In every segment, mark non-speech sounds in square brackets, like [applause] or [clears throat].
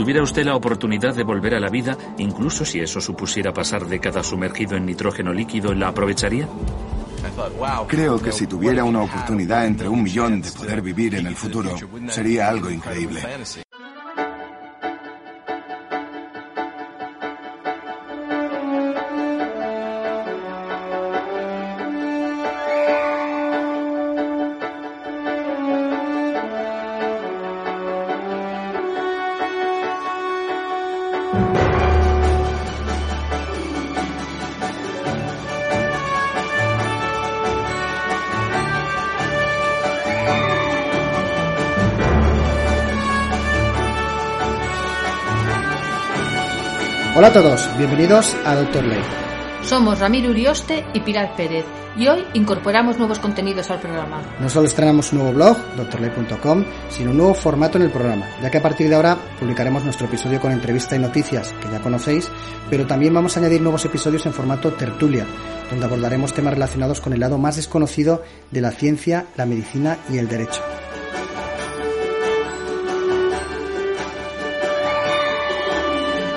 Tuviera usted la oportunidad de volver a la vida, incluso si eso supusiera pasar décadas sumergido en nitrógeno líquido, ¿la aprovecharía? Creo que si tuviera una oportunidad entre un millón de poder vivir en el futuro, sería algo increíble. Hola a todos, bienvenidos a Doctor Ley. Somos Ramiro Urioste y Pilar Pérez y hoy incorporamos nuevos contenidos al programa. No solo estrenamos un nuevo blog, doctorley.com, sino un nuevo formato en el programa, ya que a partir de ahora publicaremos nuestro episodio con entrevista y noticias, que ya conocéis, pero también vamos a añadir nuevos episodios en formato tertulia, donde abordaremos temas relacionados con el lado más desconocido de la ciencia, la medicina y el derecho.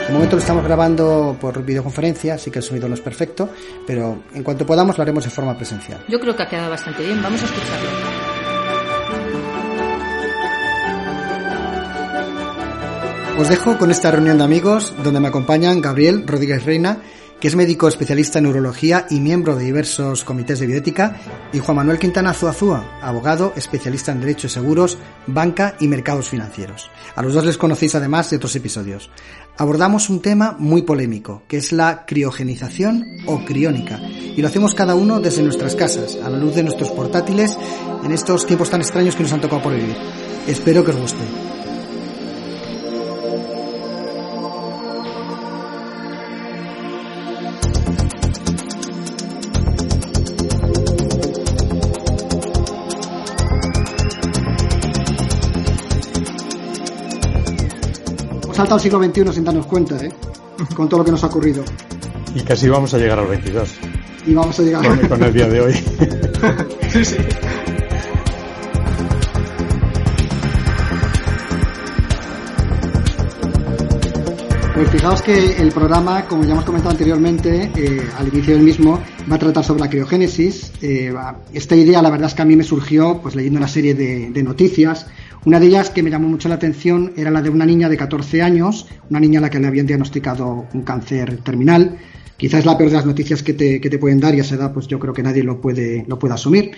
De momento lo estamos grabando por videoconferencia, así que el sonido no es perfecto, pero en cuanto podamos lo haremos de forma presencial. Yo creo que ha quedado bastante bien, vamos a escucharlo. Os dejo con esta reunión de amigos donde me acompañan Gabriel Rodríguez Reina, que es médico especialista en neurología y miembro de diversos comités de bioética, y Juan Manuel Quintana Zuazúa, abogado, especialista en derechos seguros, banca y mercados financieros. A los dos les conocéis además de otros episodios. Abordamos un tema muy polémico, que es la criogenización o criónica, y lo hacemos cada uno desde nuestras casas, a la luz de nuestros portátiles, en estos tiempos tan extraños que nos han tocado por vivir. Espero que os guste. Saltado al siglo XXI sin darnos cuenta, ¿eh? Con todo lo que nos ha ocurrido. Y casi vamos a llegar al 22. Y vamos a llegar Con, con el día de hoy. [laughs] sí, sí. Pues fijaos que el programa, como ya hemos comentado anteriormente, eh, al inicio del mismo, va a tratar sobre la criogénesis. Eh, esta idea, la verdad es que a mí me surgió pues leyendo una serie de, de noticias. Una de ellas que me llamó mucho la atención era la de una niña de 14 años, una niña a la que le habían diagnosticado un cáncer terminal. Quizás la peor de las noticias que te, que te pueden dar y a esa edad pues yo creo que nadie lo puede, lo puede asumir.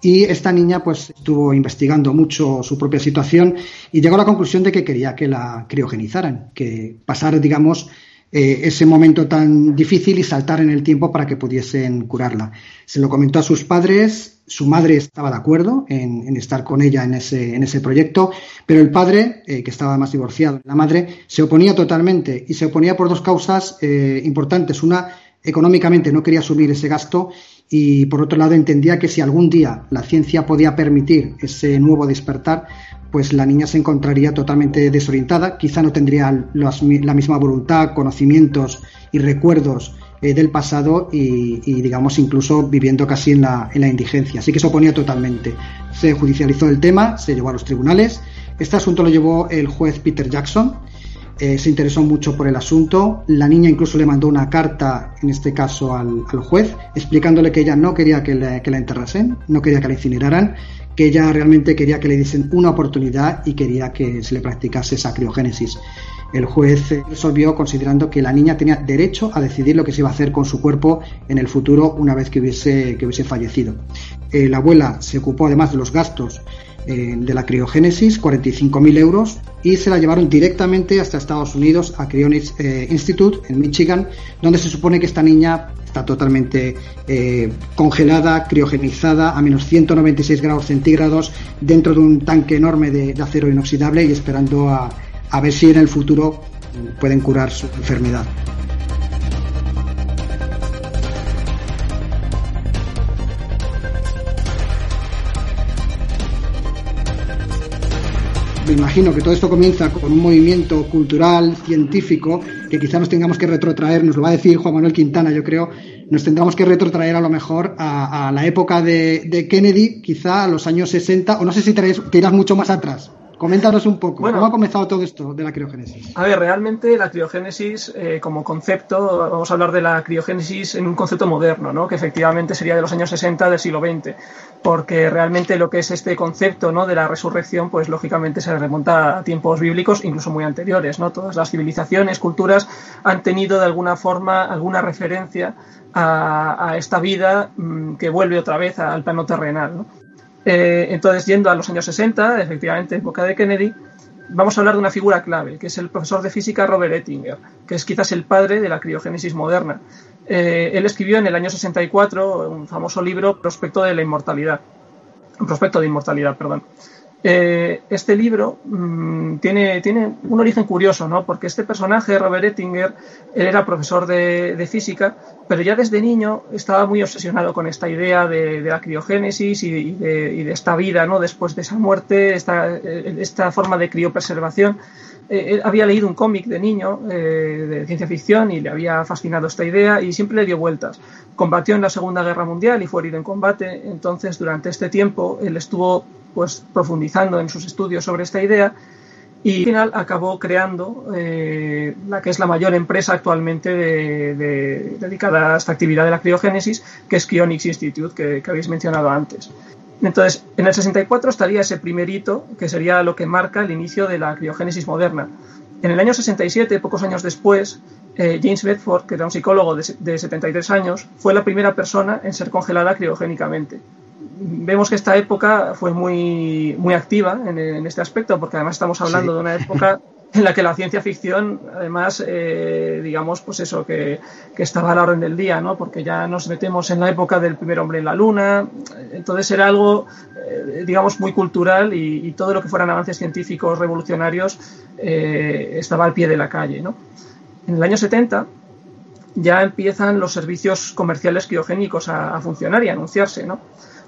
Y esta niña pues estuvo investigando mucho su propia situación y llegó a la conclusión de que quería que la criogenizaran, que pasar, digamos, eh, ese momento tan difícil y saltar en el tiempo para que pudiesen curarla. Se lo comentó a sus padres, su madre estaba de acuerdo en, estar con ella en ese, en ese proyecto, pero el padre, eh, que estaba más divorciado, la madre, se oponía totalmente y se oponía por dos causas eh, importantes. Una, económicamente no quería asumir ese gasto y por otro lado entendía que si algún día la ciencia podía permitir ese nuevo despertar, pues la niña se encontraría totalmente desorientada, quizá no tendría la misma voluntad, conocimientos y recuerdos eh, del pasado y, digamos incluso viviendo casi en la, en la indigencia. Así que se oponía totalmente. Se judicializó el tema, se llevó a los tribunales. Este asunto lo llevó el juez Peter Jackson. Eh, se interesó mucho por el asunto. La niña incluso le mandó una carta, en este caso al, al juez, explicándole que ella no quería que, le- que la enterrasen, no quería que la incineraran, que ella realmente quería que le diesen una oportunidad y quería que se le practicase esa criogénesis. El juez resolvió considerando que la niña tenía derecho a decidir lo que se iba a hacer con su cuerpo en el futuro una vez que hubiese, que hubiese fallecido. Eh, la abuela se ocupó además de los gastos eh, de la criogénesis, 45.000 euros, y se la llevaron directamente hasta Estados Unidos a Cryonics eh, Institute en Michigan, donde se supone que esta niña está totalmente congelada, criogenizada a menos 196 grados centígrados dentro de un tanque enorme de acero inoxidable y esperando a, a ver si en el futuro pueden curar su enfermedad. me imagino que todo esto comienza con un movimiento cultural, científico, que quizá nos tengamos que retrotraer, nos lo va a decir Juan Manuel Quintana, yo creo, nos tendremos que retrotraer a lo mejor a, la época de, de, Kennedy, quizá a los años 60, o no sé si te, te irás mucho más atrás. Coméntanos un poco, bueno, ¿cómo ha comenzado todo esto de la criogénesis? A ver, realmente la criogénesis eh, como concepto, vamos a hablar de la criogénesis en un concepto moderno, ¿no? que efectivamente sería de los años 60 del siglo XX, porque realmente lo que es este concepto ¿no? de la resurrección, pues lógicamente se remonta a tiempos bíblicos, incluso muy anteriores. ¿no? Todas las civilizaciones, culturas han tenido de alguna forma alguna referencia a, a esta vida mmm, que vuelve otra vez al plano terrenal. ¿no? Eh, entonces, yendo a los años 60, efectivamente, época de Kennedy, vamos a hablar de una figura clave, que es el profesor de física Robert Ettinger, que es quizás el padre de la criogénesis moderna. Eh, él escribió en el año 64 un famoso libro, Prospecto de la Inmortalidad. Prospecto de inmortalidad, perdón. Eh, este libro mmm, tiene, tiene, un origen curioso, ¿no? Porque este personaje, Robert Ettinger, él era profesor de, de, física, pero ya desde niño estaba muy obsesionado con esta idea de, de la criogénesis y, y, de, y, de, esta vida, ¿no? Después de esa muerte, esta, esta forma de criopreservación. Eh, él había leído un cómic de niño eh, de ciencia ficción y le había fascinado esta idea y siempre le dio vueltas. Combatió en la Segunda Guerra Mundial y fue herido en combate, entonces durante este tiempo él estuvo pues profundizando en sus estudios sobre esta idea y al final acabó creando eh, la que es la mayor empresa actualmente de, de, dedicada a esta actividad de la criogénesis, que es Cryonics Institute, que, que, habéis mencionado antes. Entonces, en el 64 estaría ese primer hito, que sería lo que marca el inicio de la criogénesis moderna. En el año 67, pocos años después, eh, James Bedford, que era un psicólogo de, de 73 años, fue la primera persona en ser congelada criogénicamente vemos que esta época fue muy, muy activa en, en, este aspecto, porque además estamos hablando sí. de una época en la que la ciencia ficción, además, eh, digamos, pues eso, que, que, estaba a la orden del día, ¿no? Porque ya nos metemos en la época del primer hombre en la luna, entonces era algo, eh, digamos, muy cultural y, y, todo lo que fueran avances científicos revolucionarios eh, estaba al pie de la calle, ¿no? En el año 70 ya empiezan los servicios comerciales criogénicos a, a funcionar y a anunciarse, ¿no?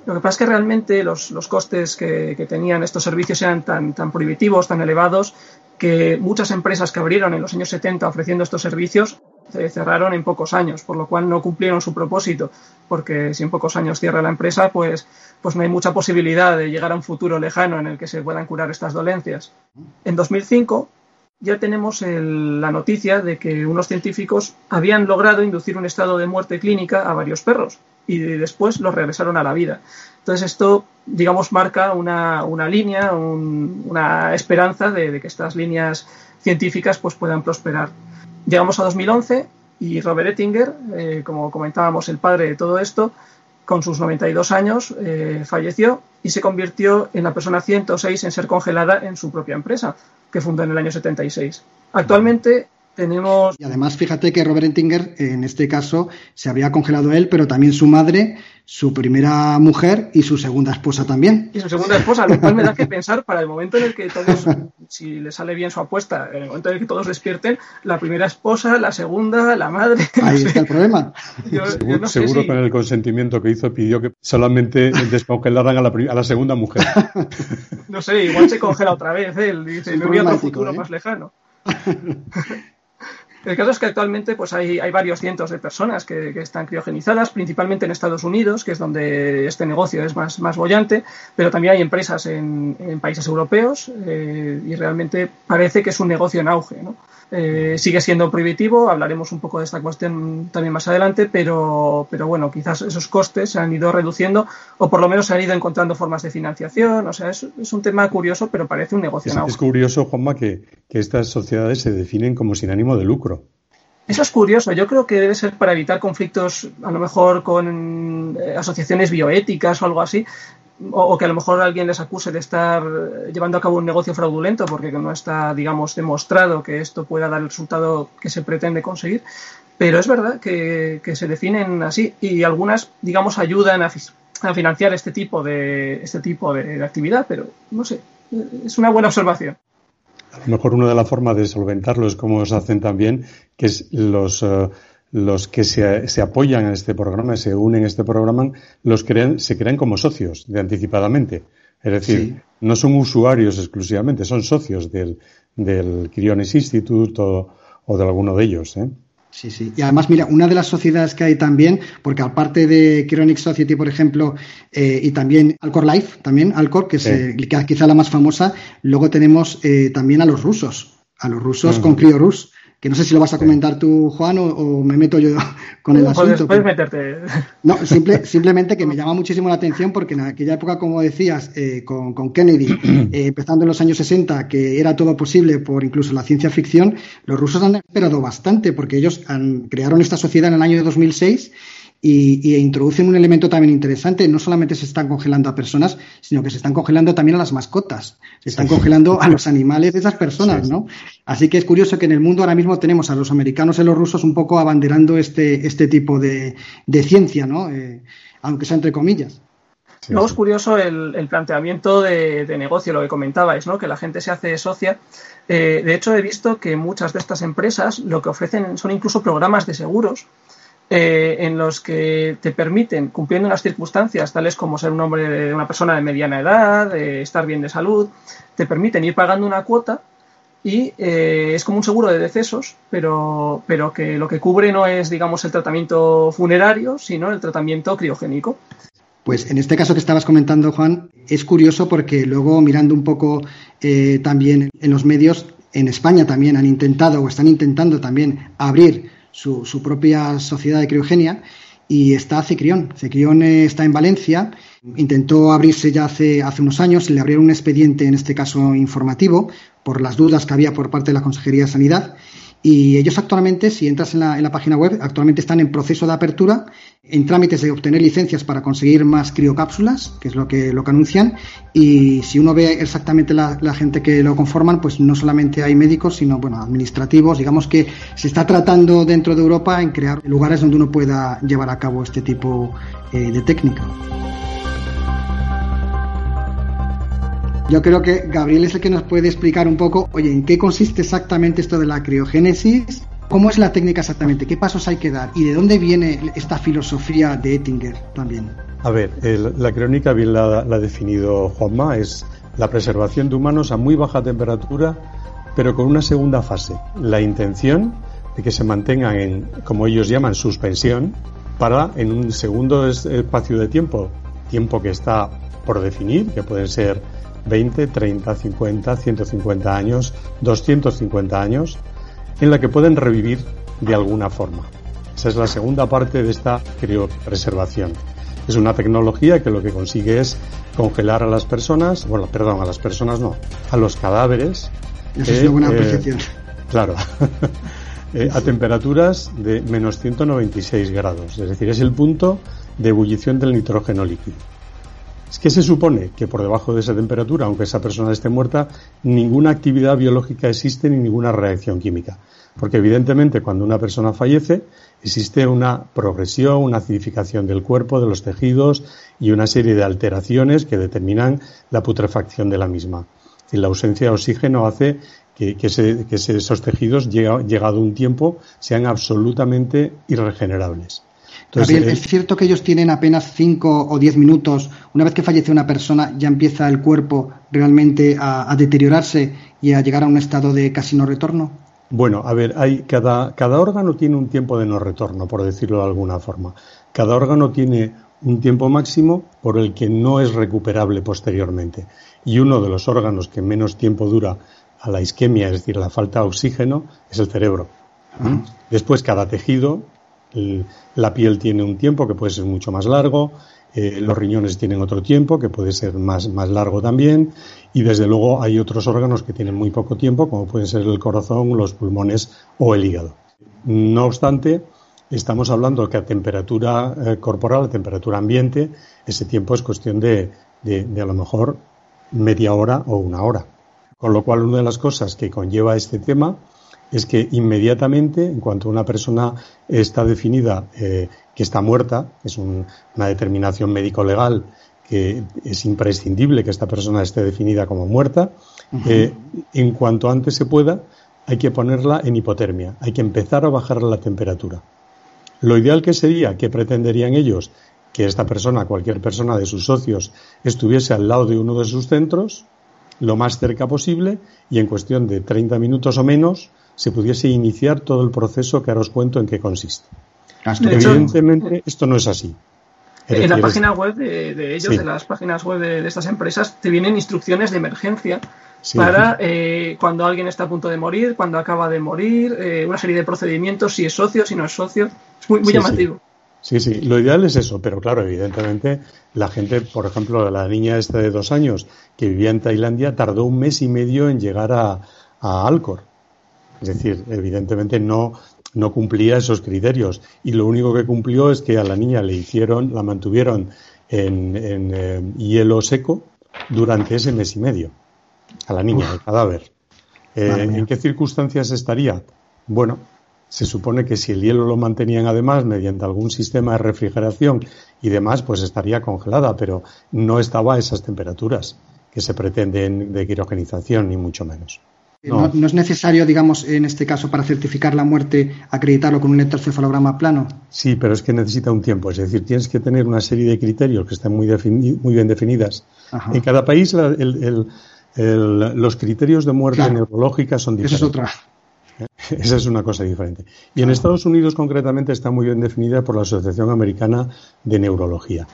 Lo que pasa es que realmente los, los costes que, que, tenían estos servicios eran tan, tan prohibitivos, tan elevados, que muchas empresas que abrieron en los años 70 ofreciendo estos servicios se cerraron en pocos años, por lo cual no cumplieron su propósito, porque si en pocos años cierra la empresa, pues, pues no hay mucha posibilidad de llegar a un futuro lejano en el que se puedan curar estas dolencias. En 2005 ya tenemos la noticia de que unos científicos habían logrado inducir un estado de muerte clínica a varios perros y después los regresaron a la vida. Entonces esto, digamos, marca una, una línea, un, una esperanza de, que estas líneas científicas pues, puedan prosperar. Llegamos a 2011 y Robert Ettinger, eh, como comentábamos, el padre de todo esto, con sus 92 años, eh, falleció y se convirtió en la persona 106 en ser congelada en su propia empresa, que fundó en el año 76. Actualmente tenemos... Y además, fíjate que Robert Ettinger, en este caso, se había congelado él, pero también su madre, su primera mujer y su segunda esposa también. Y su segunda esposa, lo cual me da que [laughs] pensar para el momento en el que todos, si le sale bien su apuesta, en el momento en el que todos despierten, la primera esposa, la segunda, la madre. Ahí no sé. está el problema. [laughs] Yo, seguro, yo no seguro si... con el consentimiento que hizo pidió que solamente descongelaran a la, a la segunda mujer. no sé, igual se congela otra vez él, dice, me voy a otro futuro ¿eh? más lejano. [laughs] El caso es que actualmente pues hay, hay varios cientos de personas que, están criogenizadas, principalmente en Estados Unidos, que es donde este negocio es más, más bollante, pero también hay empresas en, países europeos eh, y realmente parece que es un negocio en auge. ¿no? Eh, sigue siendo prohibitivo, hablaremos un poco de esta cuestión también más adelante, pero, pero bueno, quizás esos costes se han ido reduciendo o por lo menos se han ido encontrando formas de financiación. O sea, es, es un tema curioso, pero parece un negocio es, en auge. Es curioso, Juanma, que, que estas sociedades se definen como sin ánimo de lucro. Eso es curioso. Yo creo que debe ser para evitar conflictos, a lo mejor con eh, asociaciones bioéticas o algo así, o, que a lo mejor alguien les acuse de estar llevando a cabo un negocio fraudulento porque no está, digamos, demostrado que esto pueda dar el resultado que se pretende conseguir. Pero es verdad que, se definen así y algunas, digamos, ayudan a, financiar este tipo de este tipo de actividad, pero no sé, es una buena observación a lo mejor una de las formas de solventarlo es como se hacen también, que es los, eh, los que se, se, apoyan en este programa, se unen a este programa, los crean, se crean como socios de anticipadamente. Es decir, no son usuarios exclusivamente, son socios del, del Criones Institute o, o de alguno de ellos. ¿eh? Sí, sí. Y además, mira, una de las sociedades que hay también, porque aparte de Chronic Society, por ejemplo, eh, y también Alcor Life, también Alcor, que es eh, quizá la más famosa, luego tenemos eh, también a los rusos, a los rusos con CryoRus, que no sé si lo vas a comentar tú, Juan, o, me meto yo [laughs] con el asunto. Puedes, meterte. No, [laughs] simplemente que me llama muchísimo la atención porque en aquella época, como decías, eh, con, Kennedy, [clears throat] eh, empezando en los años 60, que era todo posible por incluso la ciencia ficción, los rusos han esperado bastante porque ellos han, crearon esta sociedad en el año 2006 y, introducen un elemento también interesante. No solamente se están congelando a personas, sino que se están congelando también a las mascotas. Se están congelando a los animales de esas personas, ¿no? Así que es curioso que en el mundo ahora mismo tenemos a los americanos y a los rusos un poco abanderando este, este tipo de, ciencia, ¿no? Eh, aunque sea entre comillas. Luego es curioso el, planteamiento de, negocio, lo que comentabais, ¿no? que la gente se hace socia. Eh, de hecho, he visto que muchas de estas empresas lo que ofrecen son incluso programas de seguros eh, en los que te permiten, cumpliendo unas circunstancias tales como ser un hombre una persona de mediana edad, estar bien de salud, te permiten ir pagando una cuota y eh, es como un seguro de decesos, pero, pero que lo que cubre no es, digamos, el tratamiento funerario, sino el tratamiento criogénico. Pues en este caso que estabas comentando, Juan, es curioso porque luego mirando un poco eh, también en los medios, en España también han intentado o están intentando también abrir su, propia sociedad de criogenia y está Cecrión. Cecrión está en Valencia, intentó abrirse ya hace, hace unos años, le abrieron un expediente, en este caso informativo, por las dudas que había por parte de la Consejería de Sanidad y ellos actualmente, si entras en la, página web, actualmente están en proceso de apertura, en trámites de obtener licencias para conseguir más criocápsulas, que es lo que, lo que anuncian. Y si uno ve exactamente la, gente que lo conforman, pues no solamente hay médicos, sino bueno, administrativos. Digamos que se está tratando dentro de Europa en crear lugares donde uno pueda llevar a cabo este tipo eh, de técnica. Yo creo que Gabriel es el que nos puede explicar un poco, oye, ¿en qué consiste exactamente esto de la criogénesis? ¿Cómo es la técnica exactamente? ¿Qué pasos hay que dar? ¿Y de dónde viene esta filosofía de Ettinger también? A ver, la criónica bien la, ha definido Juanma, es la preservación de humanos a muy baja temperatura, pero con una segunda fase, la intención de que se mantengan en, como ellos llaman, suspensión, para en un segundo espacio de tiempo, tiempo que está por definir, que pueden ser 20, 30, 50, 150 años, 250 años, en la que pueden revivir de alguna forma. Esa es la segunda parte de esta criopreservación. Es una tecnología que lo que consigue es congelar a las personas, bueno, perdón, a las personas no, a los cadáveres. Esa es una buena eh, apreciación. Claro. [laughs] Eh, a temperaturas de menos 196 grados. Es decir, es el punto de ebullición del nitrógeno líquido. Es que se supone que por debajo de esa temperatura, aunque esa persona esté muerta, ninguna actividad biológica existe ni ninguna reacción química. Porque evidentemente cuando una persona fallece existe una progresión, una acidificación del cuerpo, de los tejidos y una serie de alteraciones que determinan la putrefacción de la misma. Y la ausencia de oxígeno hace que, esos tejidos, llegado un tiempo, sean absolutamente irregenerables. Gabriel, ¿es cierto que ellos tienen apenas 5 o 10 minutos, una vez que fallece una persona, ya empieza el cuerpo realmente a, deteriorarse y a llegar a un estado de casi no retorno? Bueno, a ver, hay cada, cada órgano tiene un tiempo de no retorno, por decirlo de alguna forma. Cada órgano tiene un tiempo máximo por el que no es recuperable posteriormente. Y uno de los órganos que menos tiempo dura a la isquemia, es decir, la falta de oxígeno, es el cerebro. ¿Mm? Después, cada tejido, la piel tiene un tiempo que puede ser mucho más largo, eh, los riñones tienen otro tiempo que puede ser más, más largo también, y desde luego hay otros órganos que tienen muy poco tiempo, como pueden ser el corazón, los pulmones o el hígado. No obstante, estamos hablando que a temperatura eh, corporal, a temperatura ambiente, ese tiempo es cuestión de, de, a lo mejor media hora o una hora. Con lo cual, una de las cosas que conlleva este tema es que inmediatamente, en cuanto una persona está definida eh, que está muerta, es una determinación médico-legal que es imprescindible que esta persona esté definida como muerta, eh, en cuanto antes se pueda, hay que ponerla en hipotermia, hay que empezar a bajar la temperatura. Lo ideal que sería, que pretenderían ellos, que esta persona, cualquier persona de sus socios, estuviese al lado de uno de sus centros, lo más cerca posible, y en cuestión de 30 minutos o menos, se pudiese iniciar todo el proceso que ahora os cuento en qué consiste. Evidentemente, esto no es así. en la página web de, ellos, de las páginas web de, estas empresas, te vienen instrucciones de emergencia para eh, cuando alguien está a punto de morir, cuando acaba de morir, eh, una serie de procedimientos, si es socio, si no es socio. Es muy, muy llamativo. Sí, sí, lo ideal es eso, pero claro, evidentemente la gente, por ejemplo, la niña esta de dos años que vivía en Tailandia tardó un mes y medio en llegar a, a Alcor. Es decir, evidentemente no, no cumplía esos criterios y lo único que cumplió es que a la niña le hicieron, la mantuvieron en, en eh, hielo seco durante ese mes y medio a la niña, el cadáver. Eh, ¿En qué circunstancias estaría? Bueno, se supone que si el hielo lo mantenían además mediante algún sistema de refrigeración y demás, pues estaría congelada, pero no estaba a esas temperaturas que se pretenden de quirogenización, ni mucho menos. No. es necesario, digamos, en este caso, para certificar la muerte, acreditarlo con un electrocefalograma plano? Sí, pero es que necesita un tiempo. Es decir, tienes que tener una serie de criterios que estén muy, muy bien definidas. En cada país el, los criterios de muerte neurológica son diferentes. Esa es otra. [laughs] Esa es una cosa diferente. Y en Estados Unidos, concretamente, está muy bien definida por la Asociación Americana de Neurología.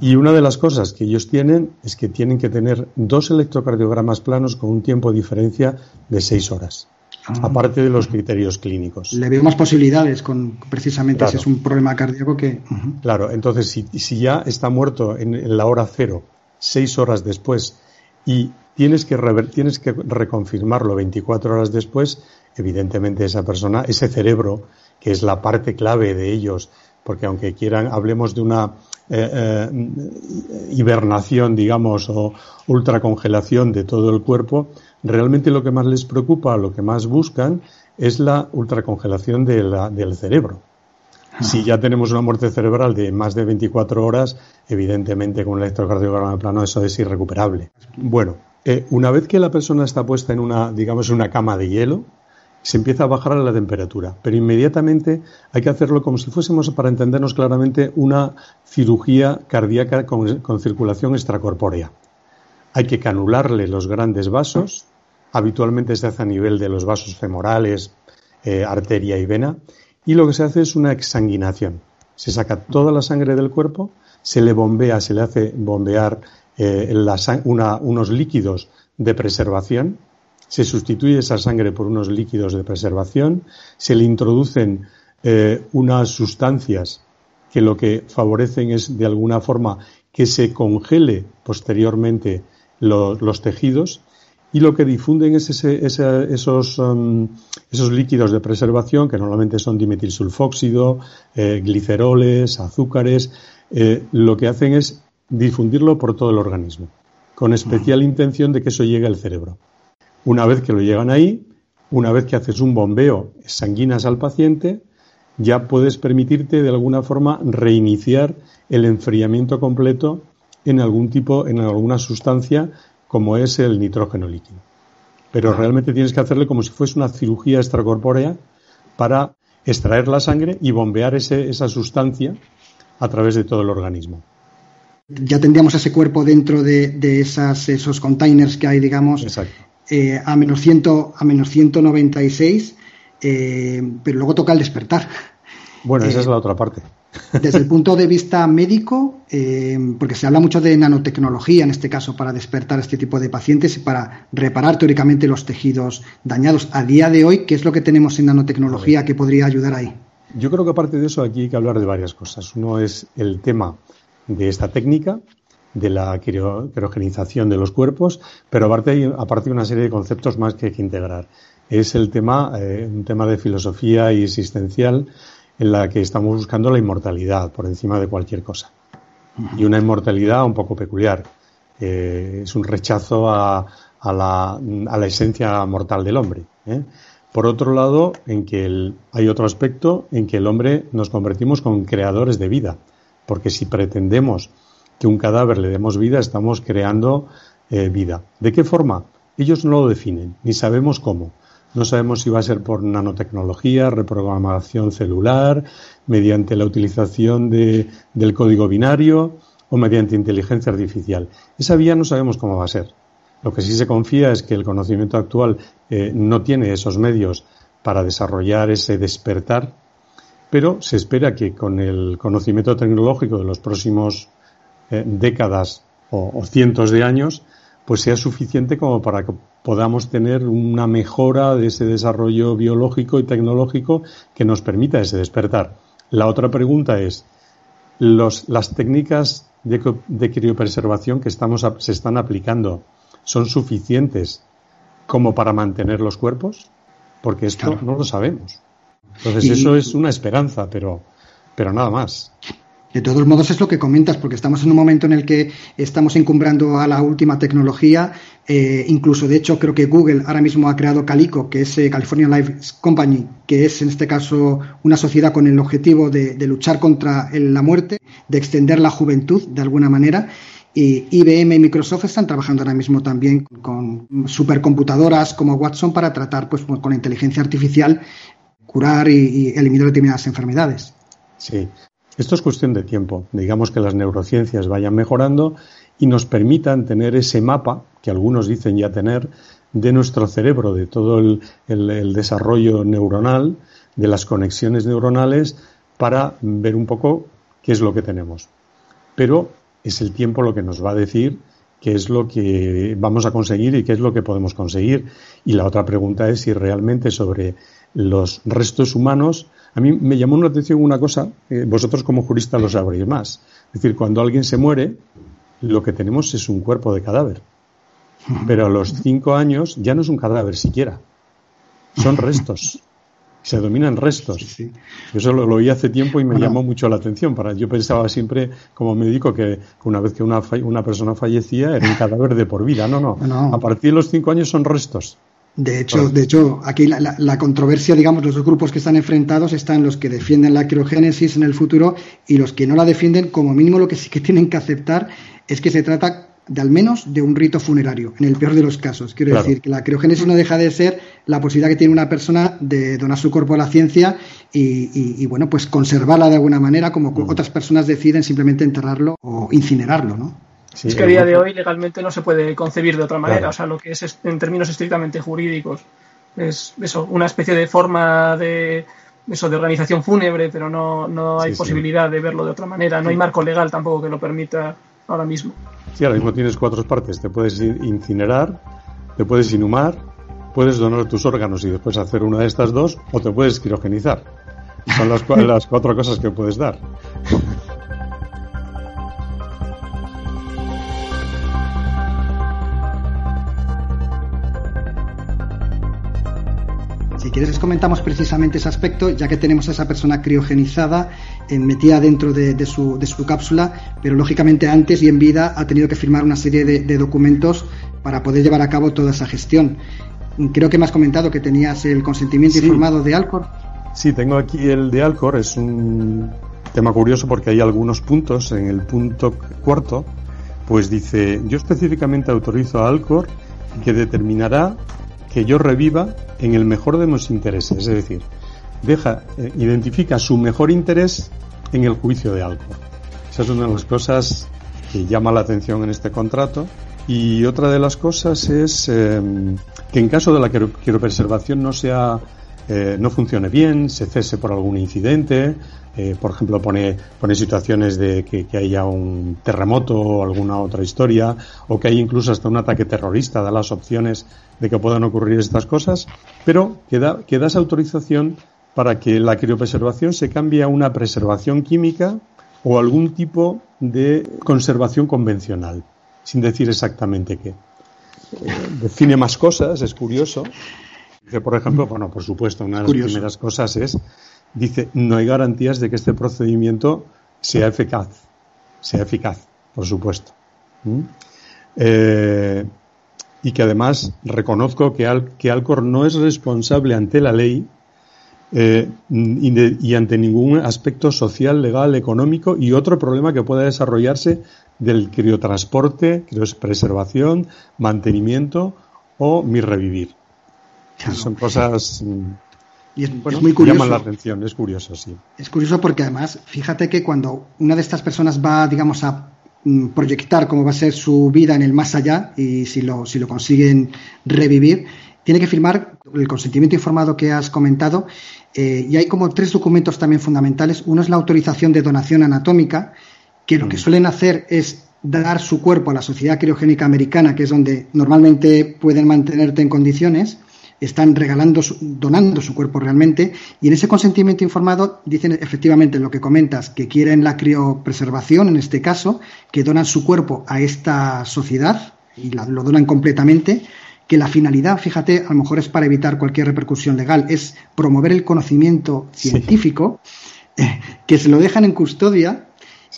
Y una de las cosas que ellos tienen es que tienen que tener dos electrocardiogramas planos con un tiempo de diferencia de seis horas, ah. aparte de los criterios clínicos. Le veo más posibilidades con precisamente si es un problema cardíaco que. Claro, entonces si, si, ya está muerto en, la hora cero, seis horas después, y tienes que, tienes que reconfirmarlo 24 horas después, evidentemente esa persona, ese cerebro, que es la parte clave de ellos, porque aunque quieran, hablemos de una eh, eh, hibernación, digamos, o ultracongelación de todo el cuerpo, realmente lo que más les preocupa, lo que más buscan, es la ultracongelación de del cerebro. Si ya tenemos una muerte cerebral de más de 24 horas, evidentemente con un electrocardiograma plano eso es irrecuperable. Bueno, eh, una vez que la persona está puesta en una, digamos, una cama de hielo, se empieza a bajar la temperatura, pero inmediatamente hay que hacerlo como si fuésemos, para entendernos claramente, una cirugía cardíaca con, circulación extracorpórea. Hay que canularle los grandes vasos, habitualmente se hace a nivel de los vasos femorales, eh, arteria y vena, y lo que se hace es una exsanguinación. Se saca toda la sangre del cuerpo, se le bombea, se le hace bombear eh, unos líquidos de preservación, se sustituye esa sangre por unos líquidos de preservación, se le introducen eh, unas sustancias que lo que favorecen es de alguna forma que se congele posteriormente los tejidos y lo que difunden es esos, um, esos líquidos de preservación que normalmente son dimetilsulfóxido, eh, gliceroles, azúcares, eh, lo que hacen es difundirlo por todo el organismo, con especial intención de que eso llegue al cerebro. Una vez que lo llegan ahí, una vez que haces un bombeo sanguinas al paciente, ya puedes permitirte de alguna forma reiniciar el enfriamiento completo en algún tipo, en alguna sustancia como es el nitrógeno líquido. Pero realmente tienes que hacerle como si fuese una cirugía extracorpórea para extraer la sangre y bombear esa sustancia a través de todo el organismo. Ya tendríamos ese cuerpo dentro de, esos containers que hay, digamos, Exacto. Eh, a, menos a menos 196 pero luego toca el despertar. Bueno, esa es la otra parte. Desde el [laughs] punto de vista médico, porque se habla mucho de nanotecnología en este caso para despertar este tipo de pacientes y para reparar teóricamente los tejidos dañados. A día de hoy, ¿qué es lo que tenemos en nanotecnología que podría ayudar ahí? Yo creo que aparte de eso aquí hay que hablar de varias cosas. Uno es el tema de esta técnica, de la criogenización de los cuerpos, pero aparte hay, aparte una serie de conceptos más que hay que integrar. Es el tema, eh, un tema de filosofía y existencial en la que estamos buscando la inmortalidad por encima de cualquier cosa. Y una inmortalidad un poco peculiar. Eh, es un rechazo a, a, la, a, la, esencia mortal del hombre. ¿eh? Por otro lado, en que hay otro aspecto en que el hombre nos convertimos con creadores de vida, porque si pretendemos que un cadáver le demos vida, estamos creando eh, vida. ¿De qué forma? Ellos no lo definen, ni sabemos cómo. No sabemos si va a ser por nanotecnología, reprogramación celular, mediante la utilización de, del código binario o mediante inteligencia artificial. Esa vía no sabemos cómo va a ser. Lo que sí se confía es que el conocimiento actual eh, no tiene esos medios para desarrollar ese despertar, pero se espera que con el conocimiento tecnológico de los próximos eh, décadas o, cientos de años, pues sea suficiente como para que podamos tener una mejora de ese desarrollo biológico y tecnológico que nos permita ese despertar. La otra pregunta es, las técnicas de, de criopreservación que estamos, se están aplicando son suficientes como para mantener los cuerpos? Porque esto no lo sabemos. Entonces eso es una esperanza, pero, pero nada más. De todos modos es lo que comentas, porque estamos en un momento en el que estamos encumbrando a la última tecnología. Eh, incluso, de hecho, creo que Google ahora mismo ha creado Calico, que es eh, California Life Company, que es en este caso una sociedad con el objetivo de, luchar contra la muerte, de extender la juventud de alguna manera. Y IBM y Microsoft están trabajando ahora mismo también con supercomputadoras como Watson para tratar pues, con inteligencia artificial curar y, eliminar determinadas enfermedades. Sí, esto es cuestión de tiempo. Digamos que las neurociencias vayan mejorando y nos permitan tener ese mapa, que algunos dicen ya tener, de nuestro cerebro, de todo el, desarrollo neuronal, de las conexiones neuronales, para ver un poco qué es lo que tenemos. Pero es el tiempo lo que nos va a decir qué es lo que vamos a conseguir y qué es lo que podemos conseguir. Y la otra pregunta es si realmente sobre los restos humanos, a mí me llamó la atención una cosa, eh, vosotros como juristas lo sabréis más. Es decir, cuando alguien se muere, lo que tenemos es un cuerpo de cadáver. Pero a los cinco años ya no es un cadáver siquiera. Son restos se dominan restos. Yo eso lo, oí hace tiempo y me llamó mucho la atención. Para, yo pensaba siempre, como médico, que una vez que una, una persona fallecía era un cadáver de por vida. No, no, A partir de los cinco años son restos. De hecho, de hecho, aquí la, la, controversia, digamos, los dos grupos que están enfrentados están los que defienden la criogénesis en el futuro y los que no la defienden, como mínimo lo que sí que tienen que aceptar es que se trata de al menos de un rito funerario, en el peor de los casos. Quiero decir que la criogénesis no deja de ser la posibilidad que tiene una persona de donar su cuerpo a la ciencia y, bueno, pues conservarla de alguna manera, como otras personas deciden simplemente enterrarlo o incinerarlo, ¿no? Es que a día de hoy legalmente no se puede concebir de otra manera, o sea, lo que es en términos estrictamente jurídicos es eso, una especie de forma de eso de organización fúnebre, pero no, no hay posibilidad de verlo de otra manera, no hay marco legal tampoco que lo permita ahora mismo. Sí, ahora mismo tienes cuatro partes. Te puedes incinerar, te puedes inhumar, puedes donar tus órganos y después hacer una de estas dos, o te puedes quirogenizar. Son las, [laughs] las cuatro cosas que puedes dar. Quieres les comentamos precisamente ese aspecto, ya que tenemos a esa persona criogenizada, eh, metida dentro de, su, cápsula, pero lógicamente antes y en vida ha tenido que firmar una serie de, documentos para poder llevar a cabo toda esa gestión. Creo que me has comentado que tenías el consentimiento informado de Alcor. Sí, tengo aquí el de Alcor, es un tema curioso porque hay algunos puntos. En el punto cuarto, pues dice, yo específicamente autorizo a Alcor que determinará que yo reviva en el mejor de mis intereses, es decir, deja, eh, identifica su mejor interés en el juicio de algo. Esa es una de las cosas que llama la atención en este contrato. Y otra de las cosas es em, que en caso de la preservación no sea eh, no funcione bien, se cese por algún incidente, eh, por ejemplo, pone, pone situaciones de que, haya un terremoto o alguna otra historia, o que haya incluso hasta un ataque terrorista, da las opciones de que puedan ocurrir estas cosas, pero que da, que da esa autorización para que la criopreservación se cambie a una preservación química o algún tipo de conservación convencional, sin decir exactamente qué. Eh, define más cosas, es curioso. Por ejemplo, bueno, por supuesto, una de las primeras cosas es, dice, no hay garantías de que este procedimiento sea eficaz, sea eficaz, por supuesto. ¿Mm? Eh, y que además reconozco que, que Alcor no es responsable ante la ley eh, y, ante ningún aspecto social, legal, económico y otro problema que pueda desarrollarse del criotransporte, preservación, mantenimiento o mi revivir. Son cosas y es, muy curioso. llaman la atención, es curioso, sí. Es curioso porque además, fíjate que cuando una de estas personas va, digamos, a mm, proyectar cómo va a ser su vida en el más allá y si lo, si lo consiguen revivir, tiene que firmar el consentimiento informado que has comentado eh, y hay como tres documentos también fundamentales. Uno es la autorización de donación anatómica, que lo que mm. suelen hacer es dar su cuerpo a la Sociedad Criogénica Americana, que es donde normalmente pueden mantenerte en condiciones, están regalando, donando su cuerpo realmente, y en ese consentimiento informado dicen efectivamente lo que comentas, que quieren la criopreservación, en este caso, que donan su cuerpo a esta sociedad y lo donan completamente, que la finalidad, fíjate, a lo mejor es para evitar cualquier repercusión legal, es promover el conocimiento científico, eh, que se lo dejan en custodia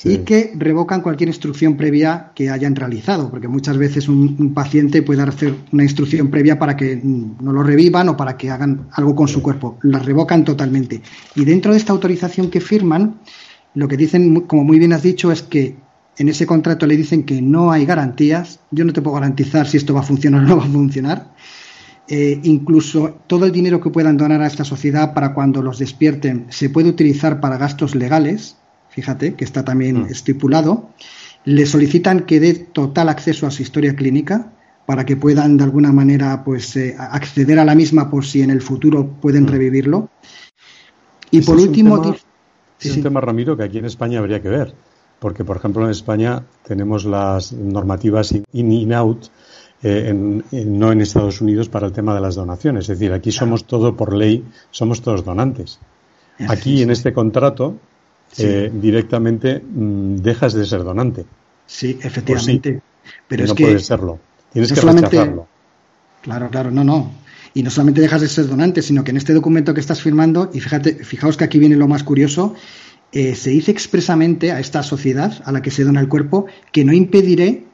y que revocan cualquier instrucción previa que hayan realizado, porque muchas veces un, paciente puede hacer una instrucción previa para que no lo revivan o para que hagan algo con su cuerpo. La revocan totalmente. Y dentro de esta autorización que firman, lo que dicen, como muy bien has dicho, es que en ese contrato le dicen que no hay garantías. Yo no te puedo garantizar si esto va a funcionar o no va a funcionar. Eh, incluso todo el dinero que puedan donar a esta sociedad para cuando los despierten se puede utilizar para gastos legales fíjate que está también mm. estipulado, le solicitan que dé total acceso a su historia clínica para que puedan de alguna manera pues eh, acceder a la misma por si en el futuro pueden mm. revivirlo. Y por último, es un tema, Ramiro, que aquí en España habría que ver, porque por ejemplo en España tenemos las normativas in in out eh, no en Estados Unidos para el tema de las donaciones. Es decir, aquí somos todo por ley, somos todos donantes. Aquí en este contrato eh, directamente mm, dejas de ser donante. Sí, efectivamente. Pero es no que puedes serlo. Tienes que rechazarlo. Claro, claro, no, no. Y no solamente dejas de ser donante, sino que en este documento que estás firmando, y fíjate, fijaos que aquí viene lo más curioso, eh, se dice expresamente a esta sociedad a la que se dona el cuerpo que no impediré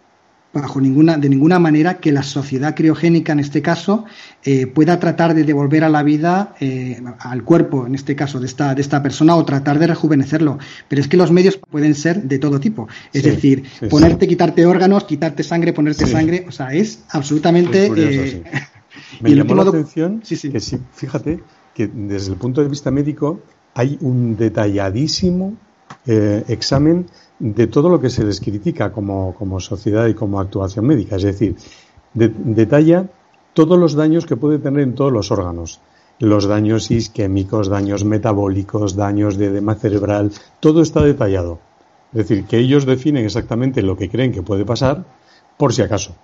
bajo ninguna, de ninguna manera que la sociedad criogénica, en este caso, eh, pueda tratar de devolver a la vida eh, al cuerpo, en este caso, de esta, de esta persona, o tratar de rejuvenecerlo. Pero es que los medios pueden ser de todo tipo. Es decir, ponerte, quitarte órganos, quitarte sangre, ponerte sangre, o sea, es absolutamente. Eh, [laughs] Me llamó la atención que sí, fíjate que desde el punto de vista médico hay un detalladísimo examen de todo lo que se les critica como, sociedad y como actuación médica. Es decir, detalla todos los daños que puede tener en todos los órganos. Los daños isquémicos, daños metabólicos, daños de edema cerebral, todo está detallado. Es decir, que ellos definen exactamente lo que creen que puede pasar por si acaso.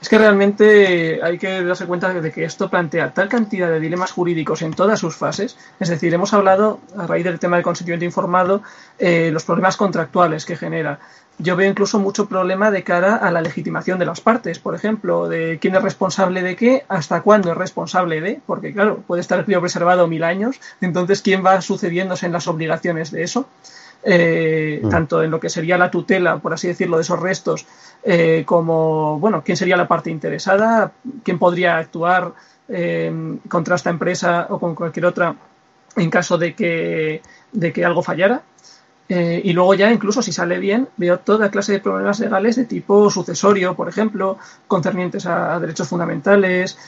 Es que realmente hay que darse cuenta de que esto plantea tal cantidad de dilemas jurídicos en todas sus fases. Es decir, hemos hablado, a raíz del tema del consentimiento informado, eh, los problemas contractuales que genera. Yo veo incluso mucho problema de cara a la legitimación de las partes, por ejemplo, de quién es responsable de qué, hasta cuándo es responsable de, porque claro, puede estar el preservado mil años, entonces quién va sucediéndose en las obligaciones de eso. Eh, mm. tanto en lo que sería la tutela, por así decirlo, de esos restos, eh, como, bueno, quién sería la parte interesada, quién podría actuar eh, contra esta empresa o con cualquier otra en caso de que, de que algo fallara. y luego ya, incluso si sale bien, veo toda clase de problemas legales de tipo sucesorio, por ejemplo, concernientes a, derechos fundamentales,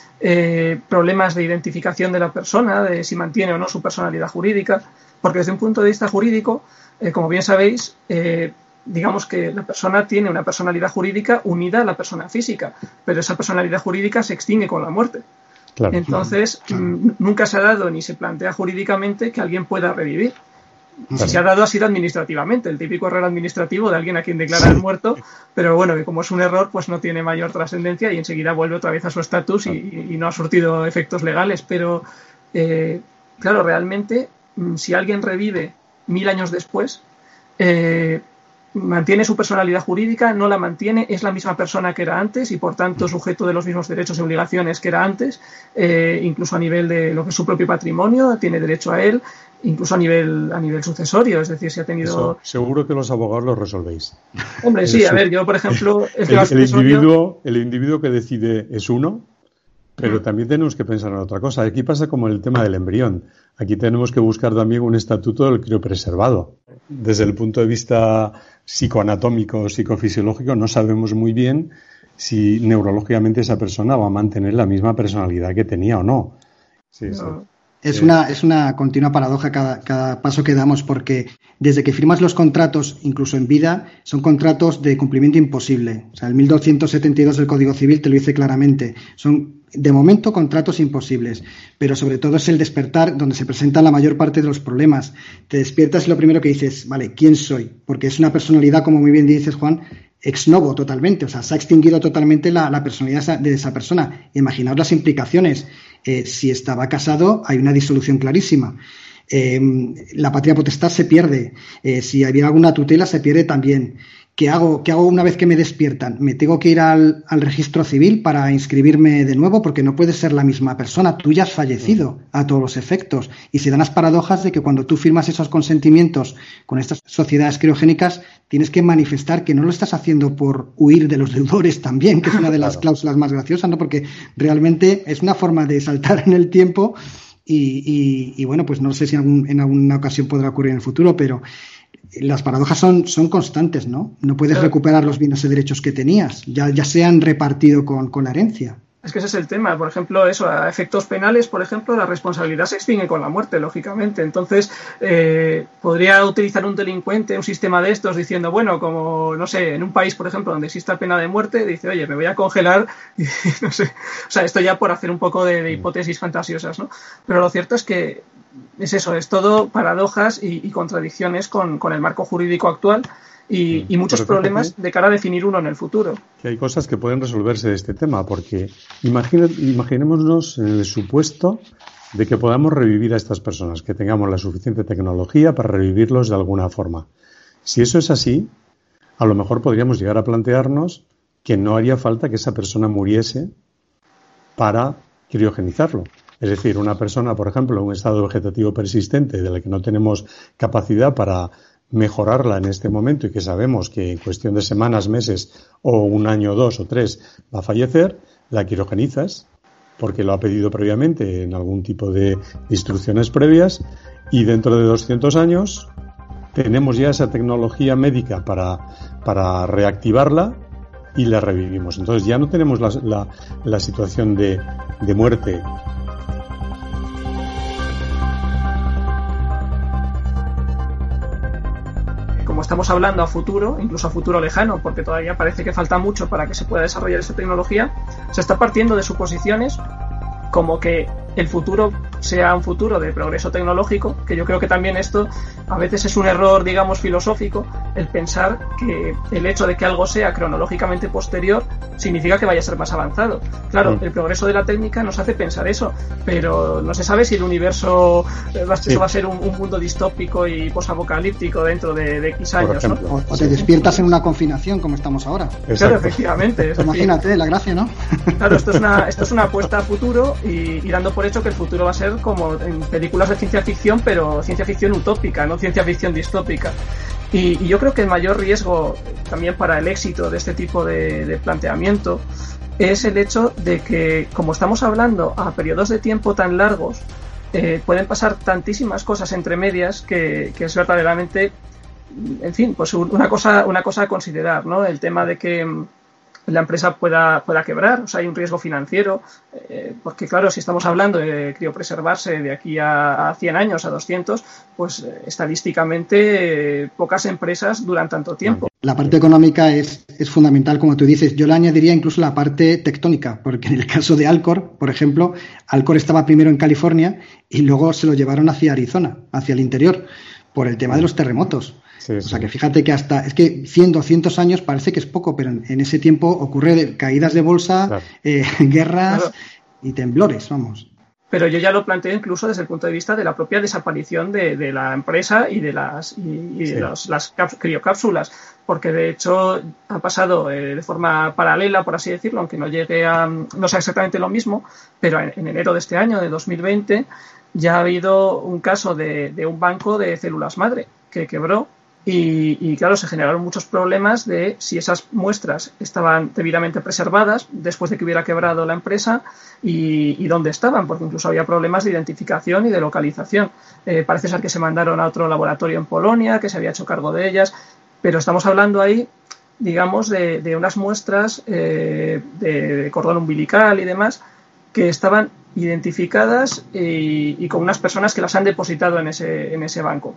problemas de identificación de la persona, de si mantiene o no su personalidad jurídica, porque desde un punto de vista jurídico, eh, como bien sabéis, eh, digamos que la persona tiene una personalidad jurídica unida a la persona física, pero esa personalidad jurídica se extingue con la muerte. Entonces, nunca se ha dado ni se plantea jurídicamente que alguien pueda revivir. Si se ha dado ha sido administrativamente, el típico error administrativo de alguien a quien declaran muerto, pero bueno, que como es un error, pues no tiene mayor trascendencia y enseguida vuelve otra vez a su estatus y, no ha surtido efectos legales. Pero, eh, claro, realmente, si alguien revive mil años después, eh, mantiene su personalidad jurídica, no la mantiene, es la misma persona que era antes y por tanto sujeto de los mismos derechos y obligaciones que era antes, eh, incluso a nivel de lo que es su propio patrimonio, tiene derecho a él, incluso a nivel a nivel sucesorio, es decir, si ha tenido... seguro que los abogados lo resolvéis. Hombre, sí, a ver, yo por ejemplo... [laughs] el, individuo, el individuo que decide es uno, pero mm. también tenemos que pensar en otra cosa. Aquí pasa como el tema del embrión. Aquí tenemos que buscar también un estatuto del criopreservado. Desde el punto de vista psicoanatómico o psicofisiológico no sabemos muy bien si neurológicamente esa persona va a mantener la misma personalidad que tenía o no. Es, una, es una continua paradoja cada, cada, paso que damos porque desde que firmas los contratos, incluso en vida, son contratos de cumplimiento imposible. O sea, el 1272 del Código Civil te lo dice claramente. Son de momento contratos imposibles, pero sobre todo es el despertar donde se presentan la mayor parte de los problemas. Te despiertas y lo primero que dices, vale, ¿quién soy? Porque es una personalidad, como muy bien dices Juan, ex novo totalmente, o sea, se ha extinguido totalmente la, personalidad de esa persona. Imaginaos las implicaciones. Eh, si estaba casado, hay una disolución clarísima. Em, la patria potestad se pierde. Eh, si había alguna tutela, se pierde también. ¿Qué hago, ¿Qué hago una vez que me despiertan? ¿Me tengo que ir al, registro civil para inscribirme de nuevo? Porque no puedes ser la misma persona. Tú ya has fallecido a todos los efectos. Y se dan las paradojas de que cuando tú firmas esos consentimientos con estas sociedades criogénicas, tienes que manifestar que no lo estás haciendo por huir de los deudores también, que es una de las [laughs] cláusulas más graciosas, ¿no? Porque realmente es una forma de saltar en el tiempo. Y, bueno, pues no sé si en alguna ocasión podrá ocurrir en el futuro, pero las paradojas son, son constantes, ¿no? No puedes recuperar los bienes y derechos que tenías, ya, ya se han repartido con, con la herencia. Es que ese es el tema. Por ejemplo, eso, a efectos penales, por ejemplo, la responsabilidad se extingue con la muerte, lógicamente. Entonces, eh, podría utilizar un delincuente un sistema de estos diciendo, bueno, como, no sé, en un país, por ejemplo, donde exista pena de muerte, dice, oye, me voy a congelar, [laughs] y, no sé. O sea, esto ya por hacer un poco de, hipótesis fantasiosas, ¿no? Pero lo cierto es que es eso, es todo paradojas y, contradicciones con, con el marco jurídico actual y, mm. muchos problemas de cara a definir uno en el futuro. Que hay cosas que pueden resolverse de este tema, porque imaginémonos en el supuesto de que podamos revivir a estas personas, que tengamos la suficiente tecnología para revivirlos de alguna forma. Si eso es así, a lo mejor podríamos llegar a plantearnos que no haría falta que esa persona muriese para criogenizarlo. Es decir, una persona, por ejemplo, en un estado vegetativo persistente de la que no tenemos capacidad para mejorarla en este momento y que sabemos que en cuestión de semanas, meses o un año, dos o tres va a fallecer, la quirogenizas porque lo ha pedido previamente en algún tipo de instrucciones previas y dentro de 200 años tenemos ya esa tecnología médica para, para reactivarla y la revivimos. Entonces ya no tenemos la, la, la situación de, de muerte estamos hablando a futuro, incluso a futuro lejano, porque todavía parece que falta mucho para que se pueda desarrollar esta tecnología, se está partiendo de suposiciones como que el futuro sea un futuro de progreso tecnológico, que yo creo que también esto a veces es un error, digamos, filosófico, el pensar que el hecho de que algo sea cronológicamente posterior significa que vaya a ser más avanzado. Claro, mm. el progreso de la técnica nos hace pensar eso, pero no se sabe si el universo eh, va, va a ser un, mundo distópico y posapocalíptico dentro de, X años. O, te despiertas en una confinación como estamos ahora. Claro, efectivamente. Imagínate, la gracia, ¿no? Claro, esto es una, esto es una apuesta a futuro y, y dando por hecho que el futuro va a ser como en películas de ciencia ficción, pero ciencia ficción utópica, no ciencia ficción distópica. Y, yo creo que el mayor riesgo también para el éxito de este tipo de, planteamiento es el hecho de que, como estamos hablando a periodos de tiempo tan largos, eh, pueden pasar tantísimas cosas entre medias que, es verdaderamente, en fin, pues una cosa, una cosa a considerar, ¿no? El tema de que la empresa pueda, pueda quebrar, o sea, hay un riesgo financiero, eh, porque claro, si estamos hablando de criopreservarse de aquí a, a 100 años, a 200, pues eh, estadísticamente pocas empresas duran tanto tiempo. La parte económica es, es, fundamental, como tú dices. Yo le añadiría incluso la parte tectónica, porque en el caso de Alcor, por ejemplo, Alcor estaba primero en California y luego se lo llevaron hacia Arizona, hacia el interior, por el tema de los terremotos. O sea que fíjate que hasta, es que 100, 200 años parece que es poco, pero en, ese tiempo ocurre caídas de bolsa, eh, [laughs] guerras y temblores, vamos. Pero yo ya lo planteo incluso desde el punto de vista de la propia desaparición de, la empresa y de las, y, las criocápsulas, porque de hecho ha pasado eh, de forma paralela, por así decirlo, aunque no llegue a, no sea exactamente lo mismo, pero en, enero de este año, de 2020, ya ha habido un caso de, de un banco de células madre que quebró y, claro, se generaron muchos problemas de si esas muestras estaban debidamente preservadas después de que hubiera quebrado la empresa y, dónde estaban, porque incluso había problemas de identificación y de localización. Eh, parece ser que se mandaron a otro laboratorio en Polonia, que se había hecho cargo de ellas, pero estamos hablando ahí, digamos, de, unas muestras eh, de, cordón umbilical y demás que estaban identificadas y, y, con unas personas que las han depositado en ese, en ese banco.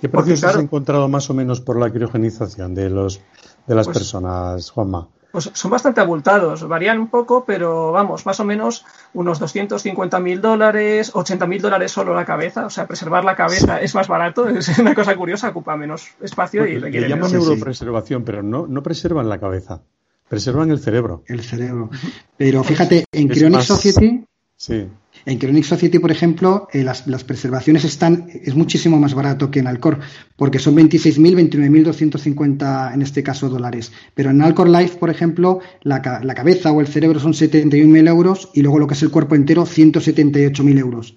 ¿Qué precios has encontrado más o menos por la criogenización de los de las pues personas, Juanma? Pues son bastante abultados, varían un poco, pero vamos, más o menos unos 250 mil dólares, 80 mil dólares solo la cabeza, o sea, preservar la cabeza es más barato, [laughs] es una cosa curiosa, ocupa menos espacio y requiere Le llaman neuropreservación, pero no, no preservan la cabeza, preservan el cerebro. El cerebro. Pero fíjate, en Cryonic Society Sí. En Chronic Society, por ejemplo, eh, las, preservaciones están, es muchísimo más barato que en Alcor, porque son 26.000, 29.250 en este caso dólares. Pero en Alcor Life, por ejemplo, la, la cabeza o el cerebro son 71.000 euros y luego lo que es el cuerpo entero, 178.000 euros.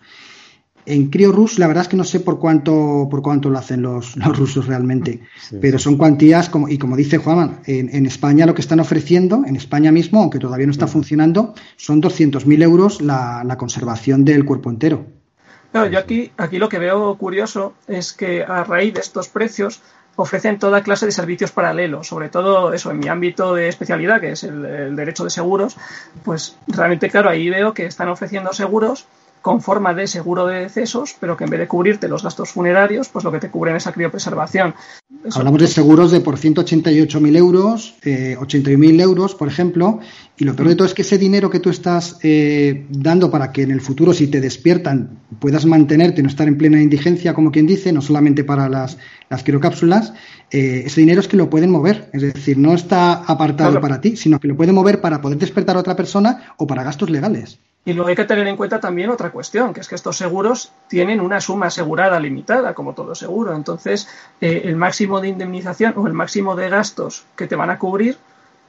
En CryoRus, la verdad es que no sé por cuánto, por cuánto lo hacen los, [laughs] los rusos realmente, pero son cuantías, como, y como dice Juan, en, España lo que están ofreciendo, en España mismo, aunque todavía no está funcionando, son 200.000 euros la, la, conservación del cuerpo entero. Claro, yo aquí, aquí lo que veo curioso es que a raíz de estos precios ofrecen toda clase de servicios paralelos, sobre todo eso en mi ámbito de especialidad, que es el derecho de seguros, pues realmente, claro, ahí veo que están ofreciendo seguros con forma de seguro de decesos, pero que en vez de cubrirte los gastos funerarios, pues lo que te cubren es la criopreservación. Hablamos de seguros de por 188.000 euros, eh, 81.000 euros, por ejemplo, y lo peor de todo es que ese dinero que tú estás eh, dando para que en el futuro, si te despiertan, puedas mantenerte, no estar en plena indigencia, como quien dice, no solamente para las, las criocápsulas, eh, ese dinero es que lo pueden mover. Es decir, no está apartado para ti, sino que lo pueden mover para poder despertar a otra persona o para gastos legales. Y luego hay que tener en cuenta también otra cuestión, que es que estos seguros tienen una suma asegurada limitada, como todo seguro. Entonces, eh, el máximo de indemnización o el máximo de gastos que te van a cubrir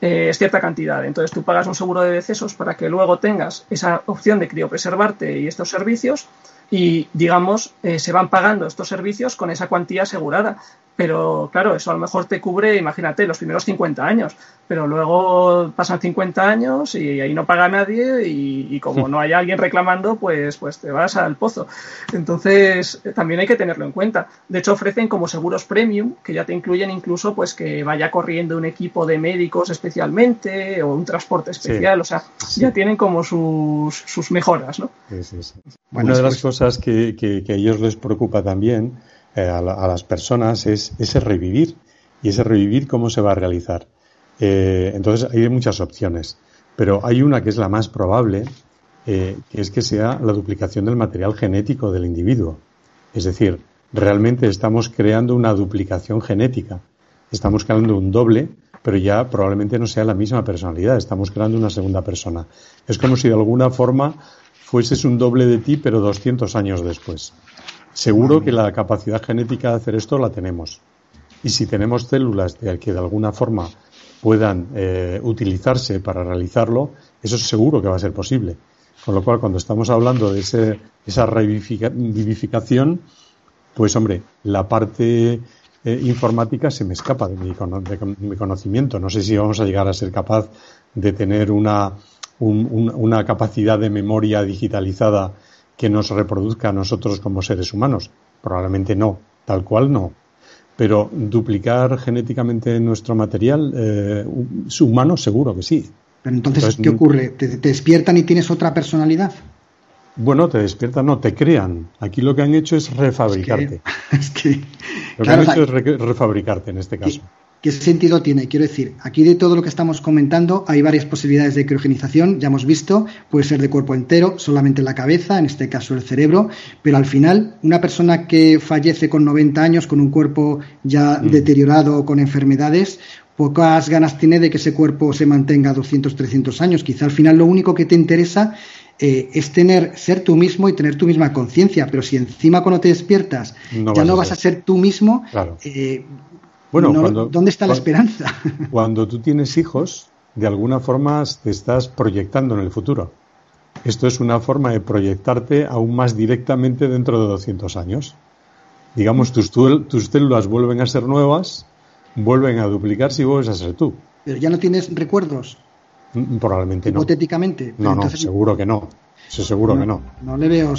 eh, cierta cantidad. Entonces, tú pagas un seguro de decesos para que luego tengas esa opción de criopreservarte y estos servicios y, digamos, eh, se van pagando estos servicios con esa cuantía asegurada. Pero claro, eso a lo mejor te cubre, imagínate, los primeros 50 años, pero luego pasan 50 años y ahí no paga nadie y, como [laughs] no hay alguien reclamando, pues, pues te vas al pozo. Entonces, también hay que tenerlo en cuenta. De hecho, ofrecen como seguros premium, que ya te incluyen incluso pues que vaya corriendo un equipo de médicos especialmente o un transporte especial, o sea, ya tienen como sus, sus mejoras, ¿no? Una de las cosas que, que, que a ellos les preocupa también eh, a, las personas es ese revivir. Y ese revivir, ¿cómo se va a realizar? Eh, entonces, hay muchas opciones. Pero hay una que es la más probable, eh, que es que sea la duplicación del material genético del individuo. Es decir, realmente estamos creando una duplicación genética. Estamos creando un doble, pero ya probablemente no sea la misma personalidad. Estamos creando una segunda persona. Es como si de alguna forma fueses un doble de ti, pero 200 años después. Seguro que la capacidad genética de hacer esto la tenemos. Y si tenemos células de que de alguna forma puedan eh, utilizarse para realizarlo, eso seguro que va a ser posible. Con lo cual, cuando estamos hablando de ese, esa revivificación, pues hombre, la parte eh, informática se me escapa de mi, de mi, conocimiento. No sé si vamos a llegar a ser capaz de tener una, una capacidad de memoria digitalizada que nos reproduzca a nosotros como seres humanos. Probablemente no, tal cual no. Pero duplicar genéticamente nuestro material eh, humano, seguro que sí. Pero entonces, ¿qué ocurre? ¿Te, despiertan y tienes otra personalidad? Bueno, te despiertan, no, te crean. Aquí lo que han hecho es refabricarte. [laughs] Es que, lo que han hecho es refabricarte en este caso. ¿Qué sentido tiene? Quiero decir, aquí de todo lo que estamos comentando hay varias posibilidades de criogenización, ya hemos visto, puede ser de cuerpo entero, solamente la cabeza, en este caso el cerebro, pero al final una persona que fallece con 90 años, con un cuerpo ya mm. deteriorado, con enfermedades, pocas ganas tiene de que ese cuerpo se mantenga 200, 300 años. Quizá al final lo único que te interesa eh, es tener, ser tú mismo y tener tu misma conciencia, pero si encima cuando te despiertas ya no vas a ser tú mismo, eh, bueno, ¿dónde está la esperanza? [laughs] Cuando tú tienes hijos, de alguna forma te estás proyectando en el futuro. Esto es una forma de proyectarte aún más directamente dentro de 200 años. Digamos, tus, tus células vuelven a ser nuevas, vuelven a duplicarse y vuelves a ser tú. Pero ya no tienes recuerdos. Mm, probablemente no. Hipotéticamente. No, no, seguro que no. seguro que no. No le veo.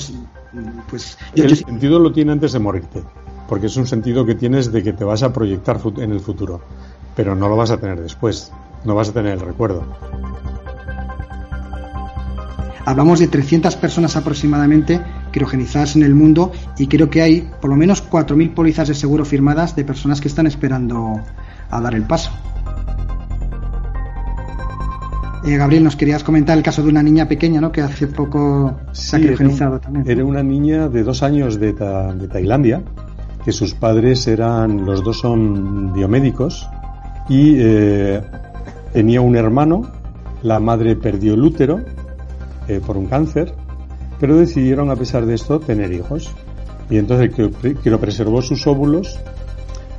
Pues, el sentido lo tiene antes de morirte porque es un sentido que tienes de que te vas a proyectar en el futuro, pero no lo vas a tener después, no vas a tener el recuerdo. Hablamos de 300 personas aproximadamente criogenizadas en el mundo y creo que hay por lo menos 4.000 pólizas de seguro firmadas de personas que están esperando a dar el paso. Eh, Gabriel, nos querías comentar el caso de una niña pequeña, ¿no? Que hace poco se ha criogenizado también. Era una niña de dos años de, de Tailandia que sus padres eran, los dos son biomédicos y eh, tenía un hermano, la madre perdió el útero eh, por un cáncer, pero decidieron a pesar de esto tener hijos. Y entonces que, lo preservó sus óvulos,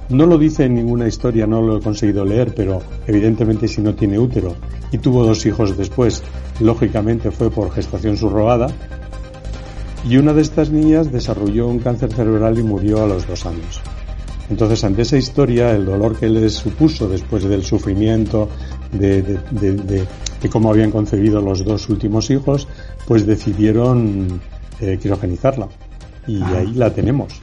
no lo dice en ninguna historia, no lo he conseguido leer, pero evidentemente si no tiene útero y tuvo dos hijos después, lógicamente fue por gestación subrogada, y una de estas niñas desarrolló un cáncer cerebral y murió a los dos años. Entonces, ante esa historia, el dolor que les supuso después del sufrimiento de, cómo habían concebido los dos últimos hijos, pues decidieron eh, criogenizarla. Y ah. ahí la tenemos.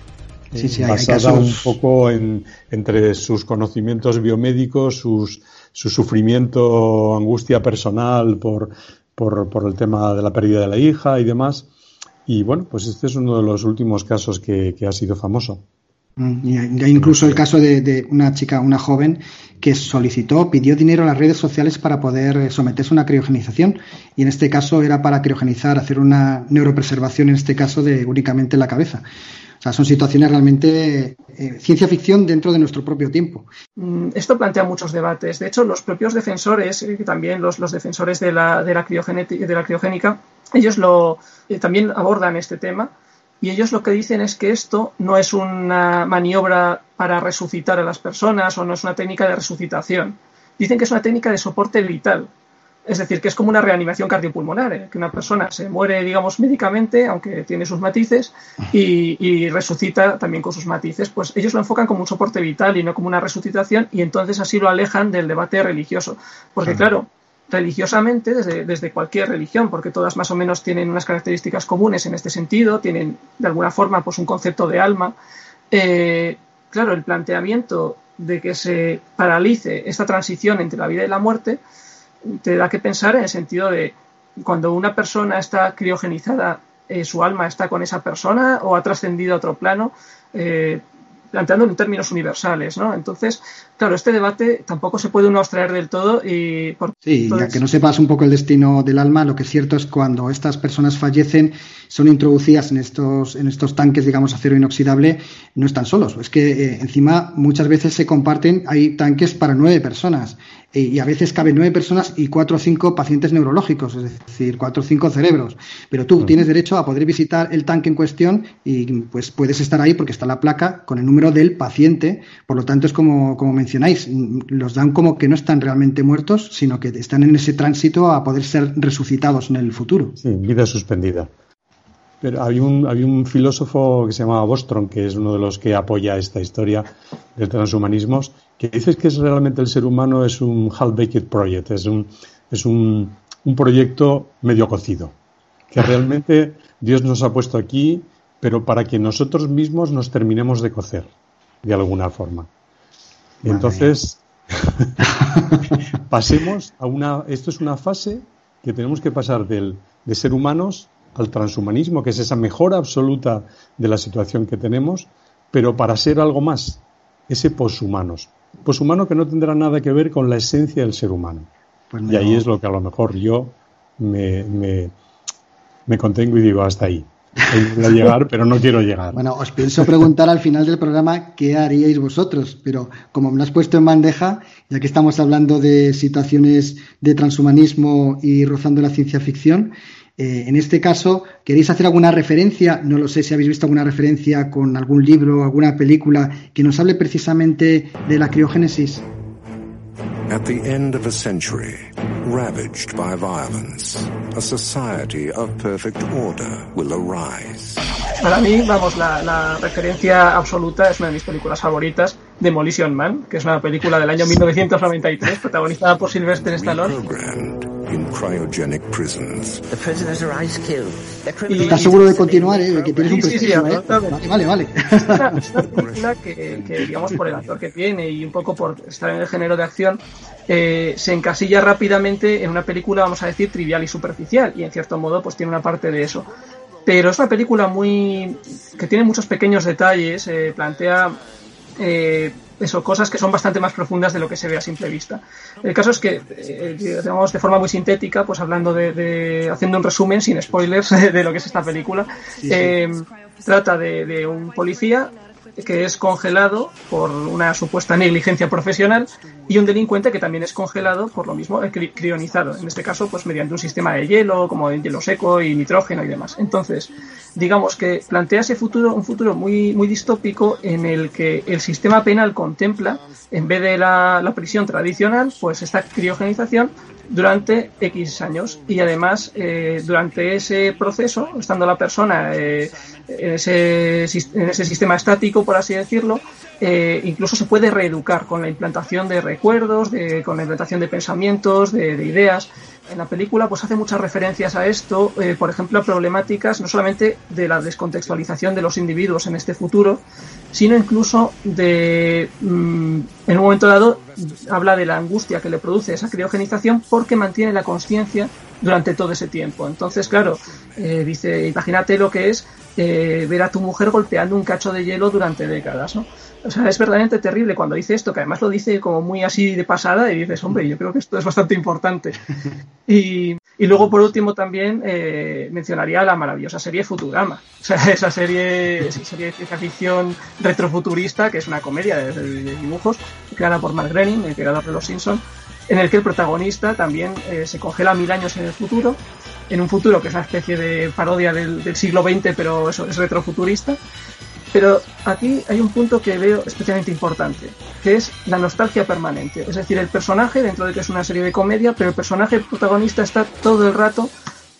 Sí, sí, basada un poco en, entre sus conocimientos biomédicos, sus, su sufrimiento, angustia personal por, por, por el tema de la pérdida de la hija y demás y bueno, pues este es uno de los últimos casos que, ha sido famoso. Mm, y incluso el caso de, una chica, una joven, que solicitó, pidió dinero a las redes sociales para poder eh, someterse a una criogenización. Y en este caso era para criogenizar, hacer una neuropreservación, en este caso, de únicamente la cabeza. O sea, son situaciones realmente eh, ciencia ficción dentro de nuestro propio tiempo. Mm, esto plantea muchos debates. De hecho, los propios defensores, eh, también los, defensores de la, de la, criogénica, ellos lo, también abordan este tema y ellos lo que dicen es que esto no es una maniobra para resucitar a las personas o no es una técnica de resucitación. Dicen que es una técnica de soporte vital. Es decir, que es como una reanimación cardiopulmonar, ¿eh? que una persona se muere, digamos, médicamente, aunque tiene sus matices, y, resucita también con sus matices. Pues ellos lo enfocan como un soporte vital y no como una resucitación, y entonces así lo alejan del debate religioso. Porque, claro, religiosamente desde, cualquier religión, porque todas más o menos tienen unas características comunes en este sentido, tienen de alguna forma pues un concepto de alma. Eh, claro, el planteamiento de que se paralice esta transición entre la vida y la muerte te da que pensar en el sentido de cuando una persona está criogenizada, eh, su alma está con esa persona o ha trascendido a otro plano. Eh, planteando en términos universales, ¿no? Entonces, claro, este debate tampoco se puede uno abstraer del todo y... Por... Sí, ya que no sepas un poco el destino del alma, lo que es cierto es cuando estas personas fallecen, son introducidas en estos, en estos tanques, digamos, acero inoxidable, no están solos. Es que eh, encima muchas veces se comparten, hay tanques para nueve personas y a veces caben nueve personas y cuatro o cinco pacientes neurológicos, es decir, cuatro o cinco cerebros. Pero tú tienes derecho a poder visitar el tanque en cuestión y pues puedes estar ahí porque está la placa con el número del paciente. Por lo tanto, es como, como mencionáis, los dan como que no están realmente muertos, sino que están en ese tránsito a poder ser resucitados en el futuro. Sí, vida suspendida. Pero había un, había un filósofo que se llamaba Bostrom, que es uno de los que apoya esta historia del transhumanismo, que dice que es realmente el ser humano es un half-baked project, es un, es un, un proyecto medio cocido, que [laughs] realmente Dios nos ha puesto aquí, pero para que nosotros mismos nos terminemos de cocer. de alguna forma. Entonces, [laughs] pasemos a una. Esto es una fase que tenemos que pasar del, de ser humanos al transhumanismo, que es esa mejora absoluta de la situación que tenemos, pero para ser algo más, ese poshumanos. Poshumano que no tendrá nada que ver con la esencia del ser humano. Pues y ahí es lo que a lo mejor yo me, me, me contengo y digo hasta ahí. A llegar, [laughs] pero no quiero llegar. Bueno, os pienso preguntar al final del programa qué haríais vosotros, pero como me lo has puesto en bandeja, ya que estamos hablando de situaciones de transhumanismo y rozando la ciencia ficción, eh, en este caso, ¿queréis hacer alguna referencia? No lo sé si habéis visto alguna referencia con algún libro o alguna película que nos hable precisamente de la criogénesis. At the end of a century, ravaged by violence, a society of perfect order will arise. Para mí, vamos, la, la, referencia absoluta es una de mis películas favoritas, Demolition Man, que es una película del año 1993, protagonizada por Sylvester Stallone. ¿Estás seguro de continuar, eh? que tienes un prestigio, eh? Vale, vale, Es una, película que, que, digamos, por el actor que tiene y un poco por estar en el género de acción, eh, se encasilla rápidamente en una película, vamos a decir, trivial y superficial, y en cierto modo, pues tiene una parte de eso. Pero es una película muy. que tiene muchos pequeños detalles, eh, plantea. Eh, eso, cosas que son bastante más profundas de lo que se ve a simple vista. El caso es que, eh, digamos, de forma muy sintética, pues hablando de, haciendo un resumen sin spoilers [laughs] de lo que es esta película, trata de, de, un policía que es congelado por una supuesta negligencia profesional y un delincuente que también es congelado por lo mismo, crionizado, en este caso pues mediante un sistema de hielo, como el hielo seco y nitrógeno y demás. Entonces, digamos que plantea ese futuro, un futuro muy distópico en el que el sistema penal contempla, en vez de la, prisión tradicional, pues esta criogenización durante X años y además eh, durante ese proceso, estando la persona eh, en, ese, en ese sistema estático, por así decirlo, eh, incluso se puede reeducar con la implantación de recuerdos, de, con la implantación de pensamientos, de, de, ideas. En la película pues hace muchas referencias a esto, eh, por ejemplo, a problemáticas no solamente de la descontextualización de los individuos en este futuro, sino incluso de, mm, en un momento dado, habla de la angustia que le produce esa criogenización porque mantiene la conciencia durante todo ese tiempo. Entonces, claro, eh, dice, imagínate lo que es eh, ver a tu mujer golpeando un cacho de hielo durante décadas, ¿no? O sea, es verdaderamente terrible cuando dice esto, que además lo dice como muy así de pasada y dices, hombre, yo creo que esto es bastante importante. [laughs] Y, y luego, por último, también eh, mencionaría la maravillosa serie Futurama. O sea, esa serie, esa serie de ciencia ficción retrofuturista, que es una comedia de, de dibujos, creada por Mark Groening, el creador de Los Simpsons, en el que el protagonista también eh, se congela mil años en el futuro, en un futuro que es una especie de parodia del, del siglo XX, pero eso es retrofuturista, pero aquí hay un punto que veo especialmente importante, que es la nostalgia permanente. Es decir, el personaje, dentro de que es una serie de comedia, pero el personaje protagonista está todo el rato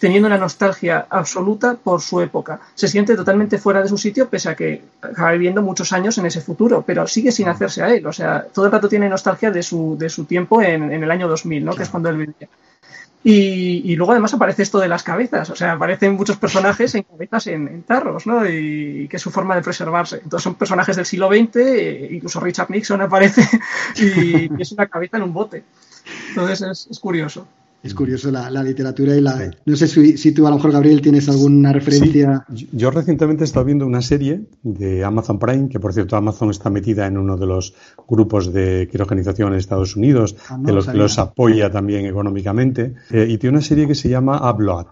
teniendo una nostalgia absoluta por su época. Se siente totalmente fuera de su sitio, pese a que acaba viviendo muchos años en ese futuro, pero sigue sin hacerse a él. O sea, todo el rato tiene nostalgia de su, de su tiempo en, en el año 2000, ¿no? que es cuando él vivía. Y, luego además aparece esto de las cabezas, o sea, aparecen muchos personajes en cabezas en, tarros, ¿no? Y, que es su forma de preservarse. Entonces son personajes del siglo XX, eh, incluso Richard Nixon aparece [laughs] y, es una cabeza en un bote. Entonces es curioso. Es curioso la, literatura y la... No sé si, tú a lo mejor, Gabriel, tienes alguna referencia. Yo recientemente he estado viendo una serie de Amazon Prime, que por cierto Amazon está metida en uno de los grupos de quirogenización en Estados Unidos, ah, de los que los apoya también económicamente, eh, y tiene una serie que se llama Upload.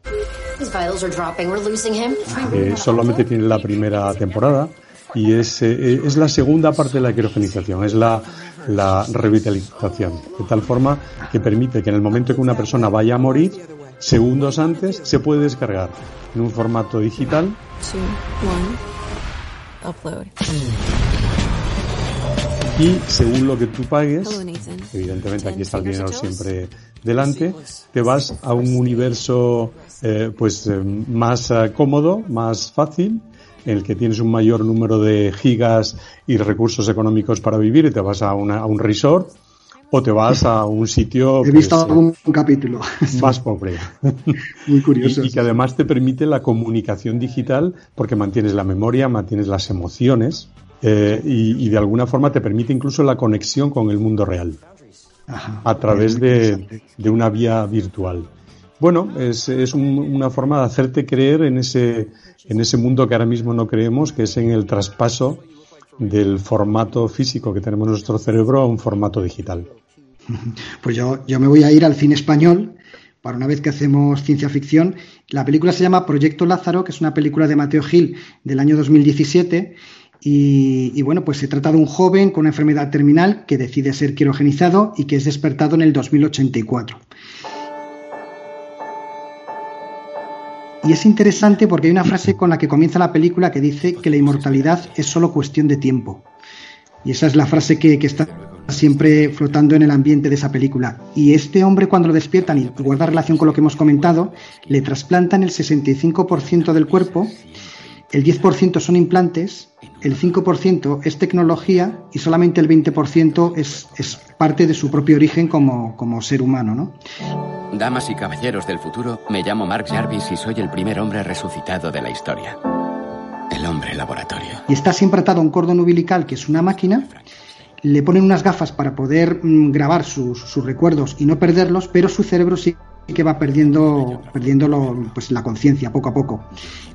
Eh, solamente tiene la primera temporada y es, eh, es la segunda parte de la quirogenización, es la, la revitalización, de tal forma que permite que en el momento que una persona vaya a morir, segundos antes, se puede descargar en un formato digital. Y según lo que tú pagues, evidentemente aquí está el dinero siempre delante, te vas a un universo eh, pues eh, más cómodo, más fácil en el que tienes un mayor número de gigas y recursos económicos para vivir y te vas a, una, a un resort o te vas a un sitio. [laughs] He visto pues, algún capítulo. [laughs] Más pobre. [laughs] Muy curioso. Y, que además te permite la comunicación digital porque mantienes la memoria, mantienes las emociones. eh, y, de alguna forma te permite incluso la conexión con el mundo real a través de, una vía virtual. Bueno, es, una forma de hacerte creer en ese, en ese mundo que ahora mismo no creemos, que es en el traspaso del formato físico que tenemos en nuestro cerebro a un formato digital. [laughs] Pues yo, yo me voy a ir al cine español para una vez que hacemos ciencia ficción. La película se llama Proyecto Lázaro, que es una película de Mateo Gil del año 2017. Y, y, bueno, pues se trata de un joven con una enfermedad terminal que decide ser quirogenizado y que es despertado en el 2084. Y es interesante porque hay una frase con la que comienza la película que dice que la inmortalidad es solo cuestión de tiempo. Y esa es la frase que, está siempre flotando en el ambiente de esa película. Y este hombre cuando lo despiertan y guarda relación con lo que hemos comentado, le trasplantan el 65% del cuerpo, el 10% son implantes, el 5% es tecnología y solamente el 20% es, es parte de su propio origen como, como ser humano. ¿no? Damas y caballeros del futuro, me llamo Mark Jarvis y soy el primer hombre resucitado de la historia. El hombre laboratorio. Y está siempre atado a un cordón umbilical, que es una máquina. Le ponen unas gafas para poder mm, grabar sus, recuerdos y no perderlos, pero su cerebro sí que va perdiendo, perdiendo pues, la conciencia poco a poco.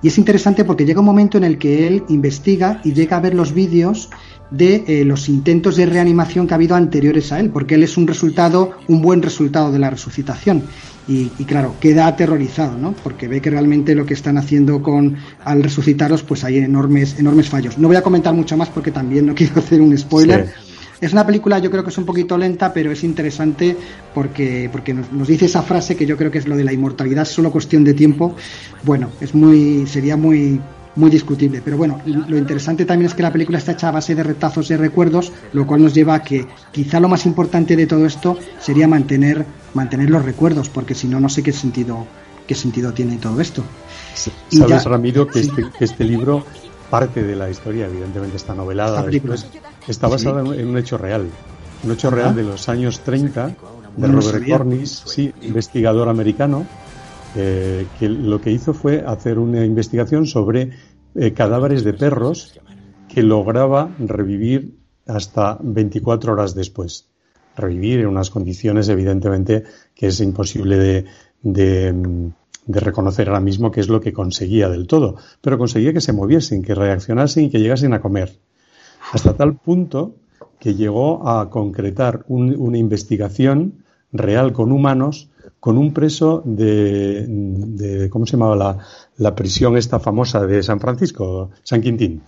Y es interesante porque llega un momento en el que él investiga y llega a ver los vídeos de eh, los intentos de reanimación que ha habido anteriores a él, porque él es un resultado, un buen resultado de la resucitación. Y, claro, queda aterrorizado, ¿no? Porque ve que realmente lo que están haciendo con al resucitarlos, pues hay enormes, enormes fallos. No voy a comentar mucho más porque también no [laughs] quiero hacer un spoiler. Es una película, yo creo que es un poquito lenta, pero es interesante porque, porque nos, nos, dice esa frase que yo creo que es lo de la inmortalidad, solo cuestión de tiempo. Bueno, es muy, sería muy, muy discutible. Pero bueno, lo interesante también es que la película está hecha a base de retazos y recuerdos, lo cual nos lleva a que quizá lo más importante de todo esto sería mantener, mantener los recuerdos, porque si no, no sé qué sentido, qué sentido tiene todo esto. Sabes, Ramiro, que, este, que este libro parte de la historia, evidentemente está novelada, después, está basada en un hecho real, un hecho real de los años 30 de Robert Cornish, sí, investigador americano, eh, que lo que hizo fue hacer una investigación sobre eh, cadáveres de perros que lograba revivir hasta 24 horas después. Revivir en unas condiciones, evidentemente, que es imposible de, de, reconocer ahora mismo qué es lo que conseguía del todo, pero conseguía que se moviesen, que reaccionasen y que llegasen a comer. Hasta tal punto que llegó a concretar una investigación real con humanos con un preso de, ¿cómo se llamaba la, prisión esta famosa de San Francisco? San Quintín.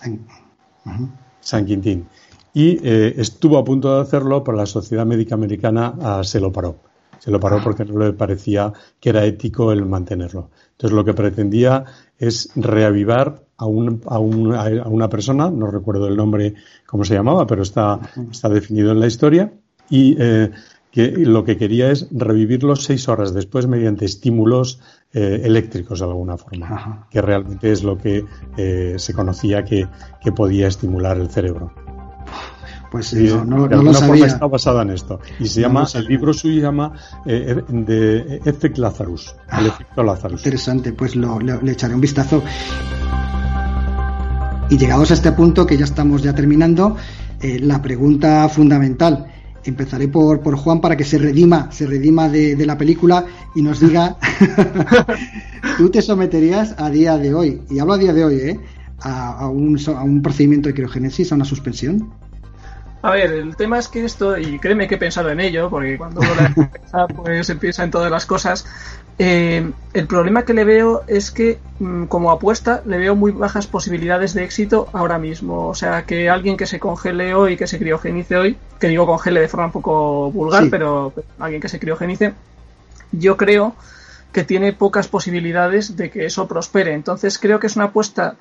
San Quintín. Y eh, estuvo a punto de hacerlo, pero la Sociedad Médica Americana ah, se lo paró. Se lo paró porque no le parecía que era ético el mantenerlo. Entonces lo que pretendía es reavivar a, un, a, una persona, no recuerdo el nombre, cómo se llamaba, pero está, está definido en la historia, y eh, que lo que quería es revivirlos seis horas después mediante estímulos eh, eléctricos de alguna forma, que realmente es lo que eh, se conocía que, podía estimular el cerebro. Pues no, no, de alguna forma está basada en esto. Y se llama, el libro suyo se llama eh, de Effect Lazarus, el efecto Lazarus. Interesante, pues lo, le echaré un vistazo. Y llegados a este punto, que ya estamos ya terminando, la pregunta fundamental empezaré por, por Juan para que se redima, se redima de, la película y nos diga, [laughs] ¿tú te someterías a día de hoy, y hablo a día de hoy, ¿eh? a, un, a un procedimiento de criogénesis, a una suspensión? A ver, el tema es que esto, y créeme que he pensado en ello, porque cuando uno la empieza, [laughs] pues se piensa en todas las cosas. Eh, el problema que le veo es que, mm, como apuesta, le veo muy bajas posibilidades de éxito ahora mismo. O sea, que alguien que se congele hoy, que se criogenice hoy, que digo congele de forma un poco vulgar, pero alguien que se criogenice, yo creo que tiene pocas posibilidades de que eso prospere. Entonces creo que es una apuesta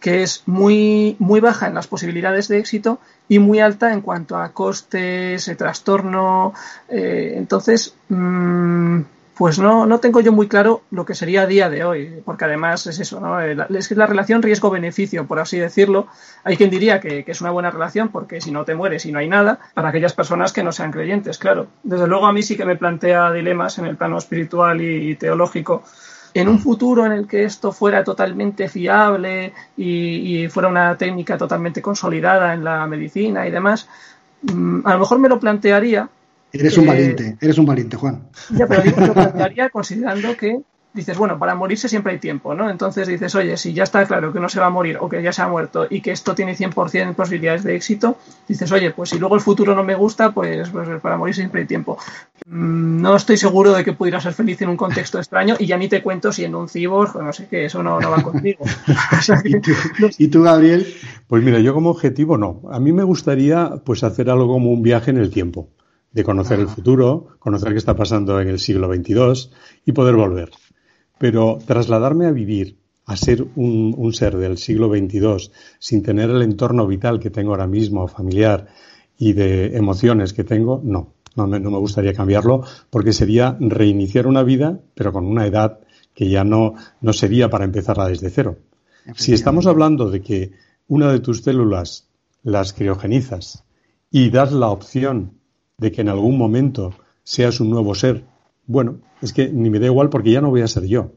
que es muy, muy baja en las posibilidades de éxito y muy alta en cuanto a costes, trastorno. Eh, entonces, mm, pues no, no tengo yo muy claro lo que sería a día de hoy, porque además es eso, ¿no? Eh, es la relación riesgo-beneficio, por así decirlo. Hay quien diría que, que, es una buena relación porque si no te mueres y no hay nada, para aquellas personas que no sean creyentes, claro. Desde luego a mí sí que me plantea dilemas en el plano espiritual y teológico en un futuro en el que esto fuera totalmente fiable y, fuera una técnica totalmente consolidada en la medicina y demás, mm, a lo mejor me lo plantearía. Eres un valiente, eres un valiente, Juan. Ya, pero me lo plantearía considerando que dices, bueno, para morirse siempre hay tiempo, ¿no? Entonces dices, oye, si ya está claro que uno se va a morir o que ya se ha muerto y que esto tiene 100% posibilidades de éxito, dices, oye, pues si luego el futuro no me gusta, pues, pues para morirse siempre hay tiempo. Mm, no estoy seguro de que pudiera ser feliz en un contexto extraño y ya ni te cuento si en un cyborg, no sé qué, eso no, va contigo. [laughs] ¿Y, tú, Gabriel? Pues mira, yo como objetivo no. A mí me gustaría pues hacer algo como un viaje en el tiempo de conocer el ah. futuro, conocer qué está pasando en el siglo XXII y poder volver. Pero trasladarme a vivir, a ser un, ser del siglo XXII, sin tener el entorno vital que tengo ahora mismo, familiar y de emociones que tengo, no. No me, no me gustaría cambiarlo porque sería reiniciar una vida, pero con una edad que ya no, no sería para empezarla desde cero. Si estamos hablando de que una de tus células las criogenizas y das la opción de que en algún momento seas un nuevo ser bueno, es que ni me da igual porque ya no voy a ser yo,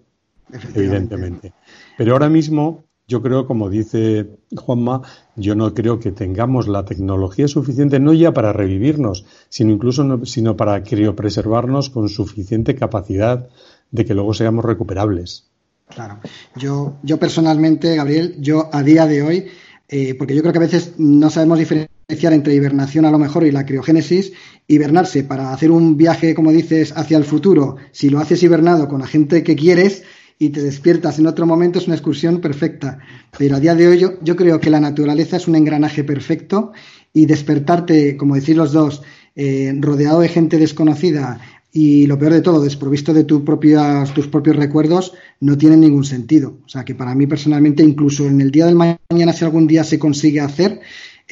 evidentemente. Pero ahora mismo, yo creo, como dice Juanma, yo no creo que tengamos la tecnología suficiente, no ya para revivirnos, sino incluso sino para criopreservarnos con suficiente capacidad de que luego seamos recuperables. Claro. Yo, yo personalmente, Gabriel, yo a día de hoy, eh, porque yo creo que a veces no sabemos diferenciar entre hibernación a lo mejor y la criogénesis, hibernarse para hacer un viaje, como dices, hacia el futuro, si lo haces hibernado con la gente que quieres y te despiertas en otro momento, es una excursión perfecta. Pero a día de hoy yo, yo creo que la naturaleza es un engranaje perfecto y despertarte, como decir los dos, eh, rodeado de gente desconocida y lo peor de todo, desprovisto de tus propios, tus propios recuerdos, no tiene ningún sentido. O sea que para mí personalmente, incluso en el día del mañana, si algún día se consigue hacer,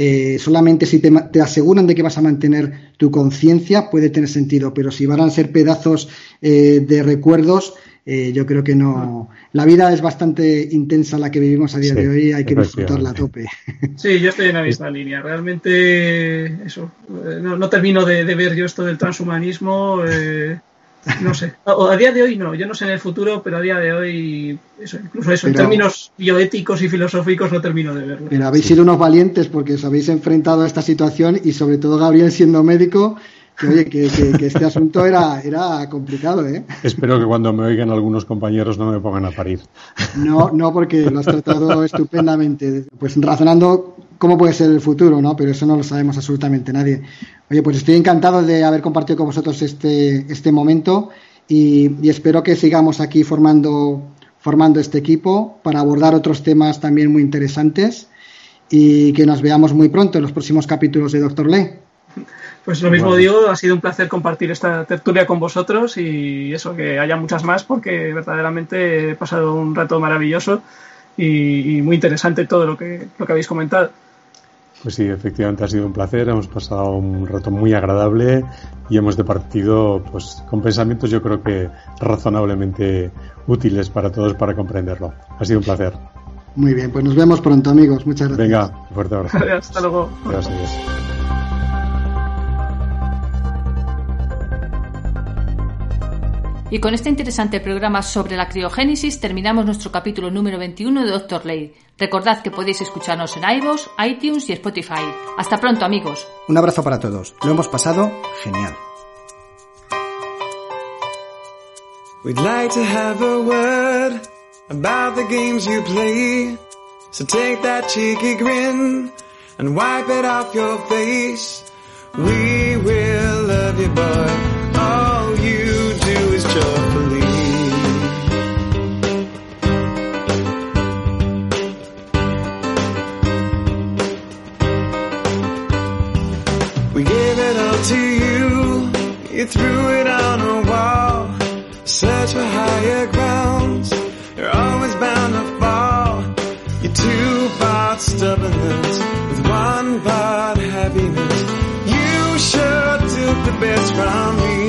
eh, solamente si te, aseguran de que vas a mantener tu conciencia puede tener sentido, pero si van a ser pedazos eh, de recuerdos, eh, yo creo que no. La vida es bastante intensa la que vivimos a día de hoy, hay que disfrutarla a tope. Sí, yo estoy en la misma [laughs] línea. Realmente, eso, no, termino de, de, ver yo esto del transhumanismo. No sé. a día de hoy no. Yo no sé en el futuro, pero a día de hoy, eso, incluso eso, en términos bioéticos y filosóficos, no termino de verlo. Pero habéis sido unos valientes porque os habéis enfrentado a esta situación y, sobre todo, Gabriel siendo médico, que oye, que, este asunto era, era complicado, ¿eh? Espero que cuando me oigan algunos compañeros no me pongan a parir. No, no, porque lo has tratado [laughs] estupendamente. Pues razonando cómo puede ser el futuro, ¿no? Pero eso no lo sabemos absolutamente nadie. Oye, pues estoy encantado de haber compartido con vosotros este, este momento y, espero que sigamos aquí formando, formando este equipo para abordar otros temas también muy interesantes y que nos veamos muy pronto en los próximos capítulos de Doctor Ley. Pues lo mismo digo, ha sido un placer compartir esta tertulia con vosotros y eso, que haya muchas más porque verdaderamente he pasado un rato maravilloso y, muy interesante todo lo que, lo que habéis comentado. Pues sí, efectivamente ha sido un placer, hemos pasado un rato muy agradable y hemos departido pues, con pensamientos yo creo que razonablemente útiles para todos para comprenderlo. Ha sido un placer. Muy bien, pues nos vemos pronto amigos, muchas gracias. Venga, fuerte abrazo. Hasta luego. Gracias. Y con este interesante programa sobre la criogénesis terminamos nuestro capítulo número 21 de Doctor Ley. Recordad que podéis escucharnos en iVoox, iTunes y Spotify. Hasta pronto, amigos. Un abrazo para todos. Lo hemos pasado genial. We'd like to have a word about the games you play. So take that cheeky grin and wipe it off your face. We will love you, boy. Threw it on a wall, search for higher grounds. You're always bound to fall. You're two parts stubbornness with one part happiness. You sure took the best from me.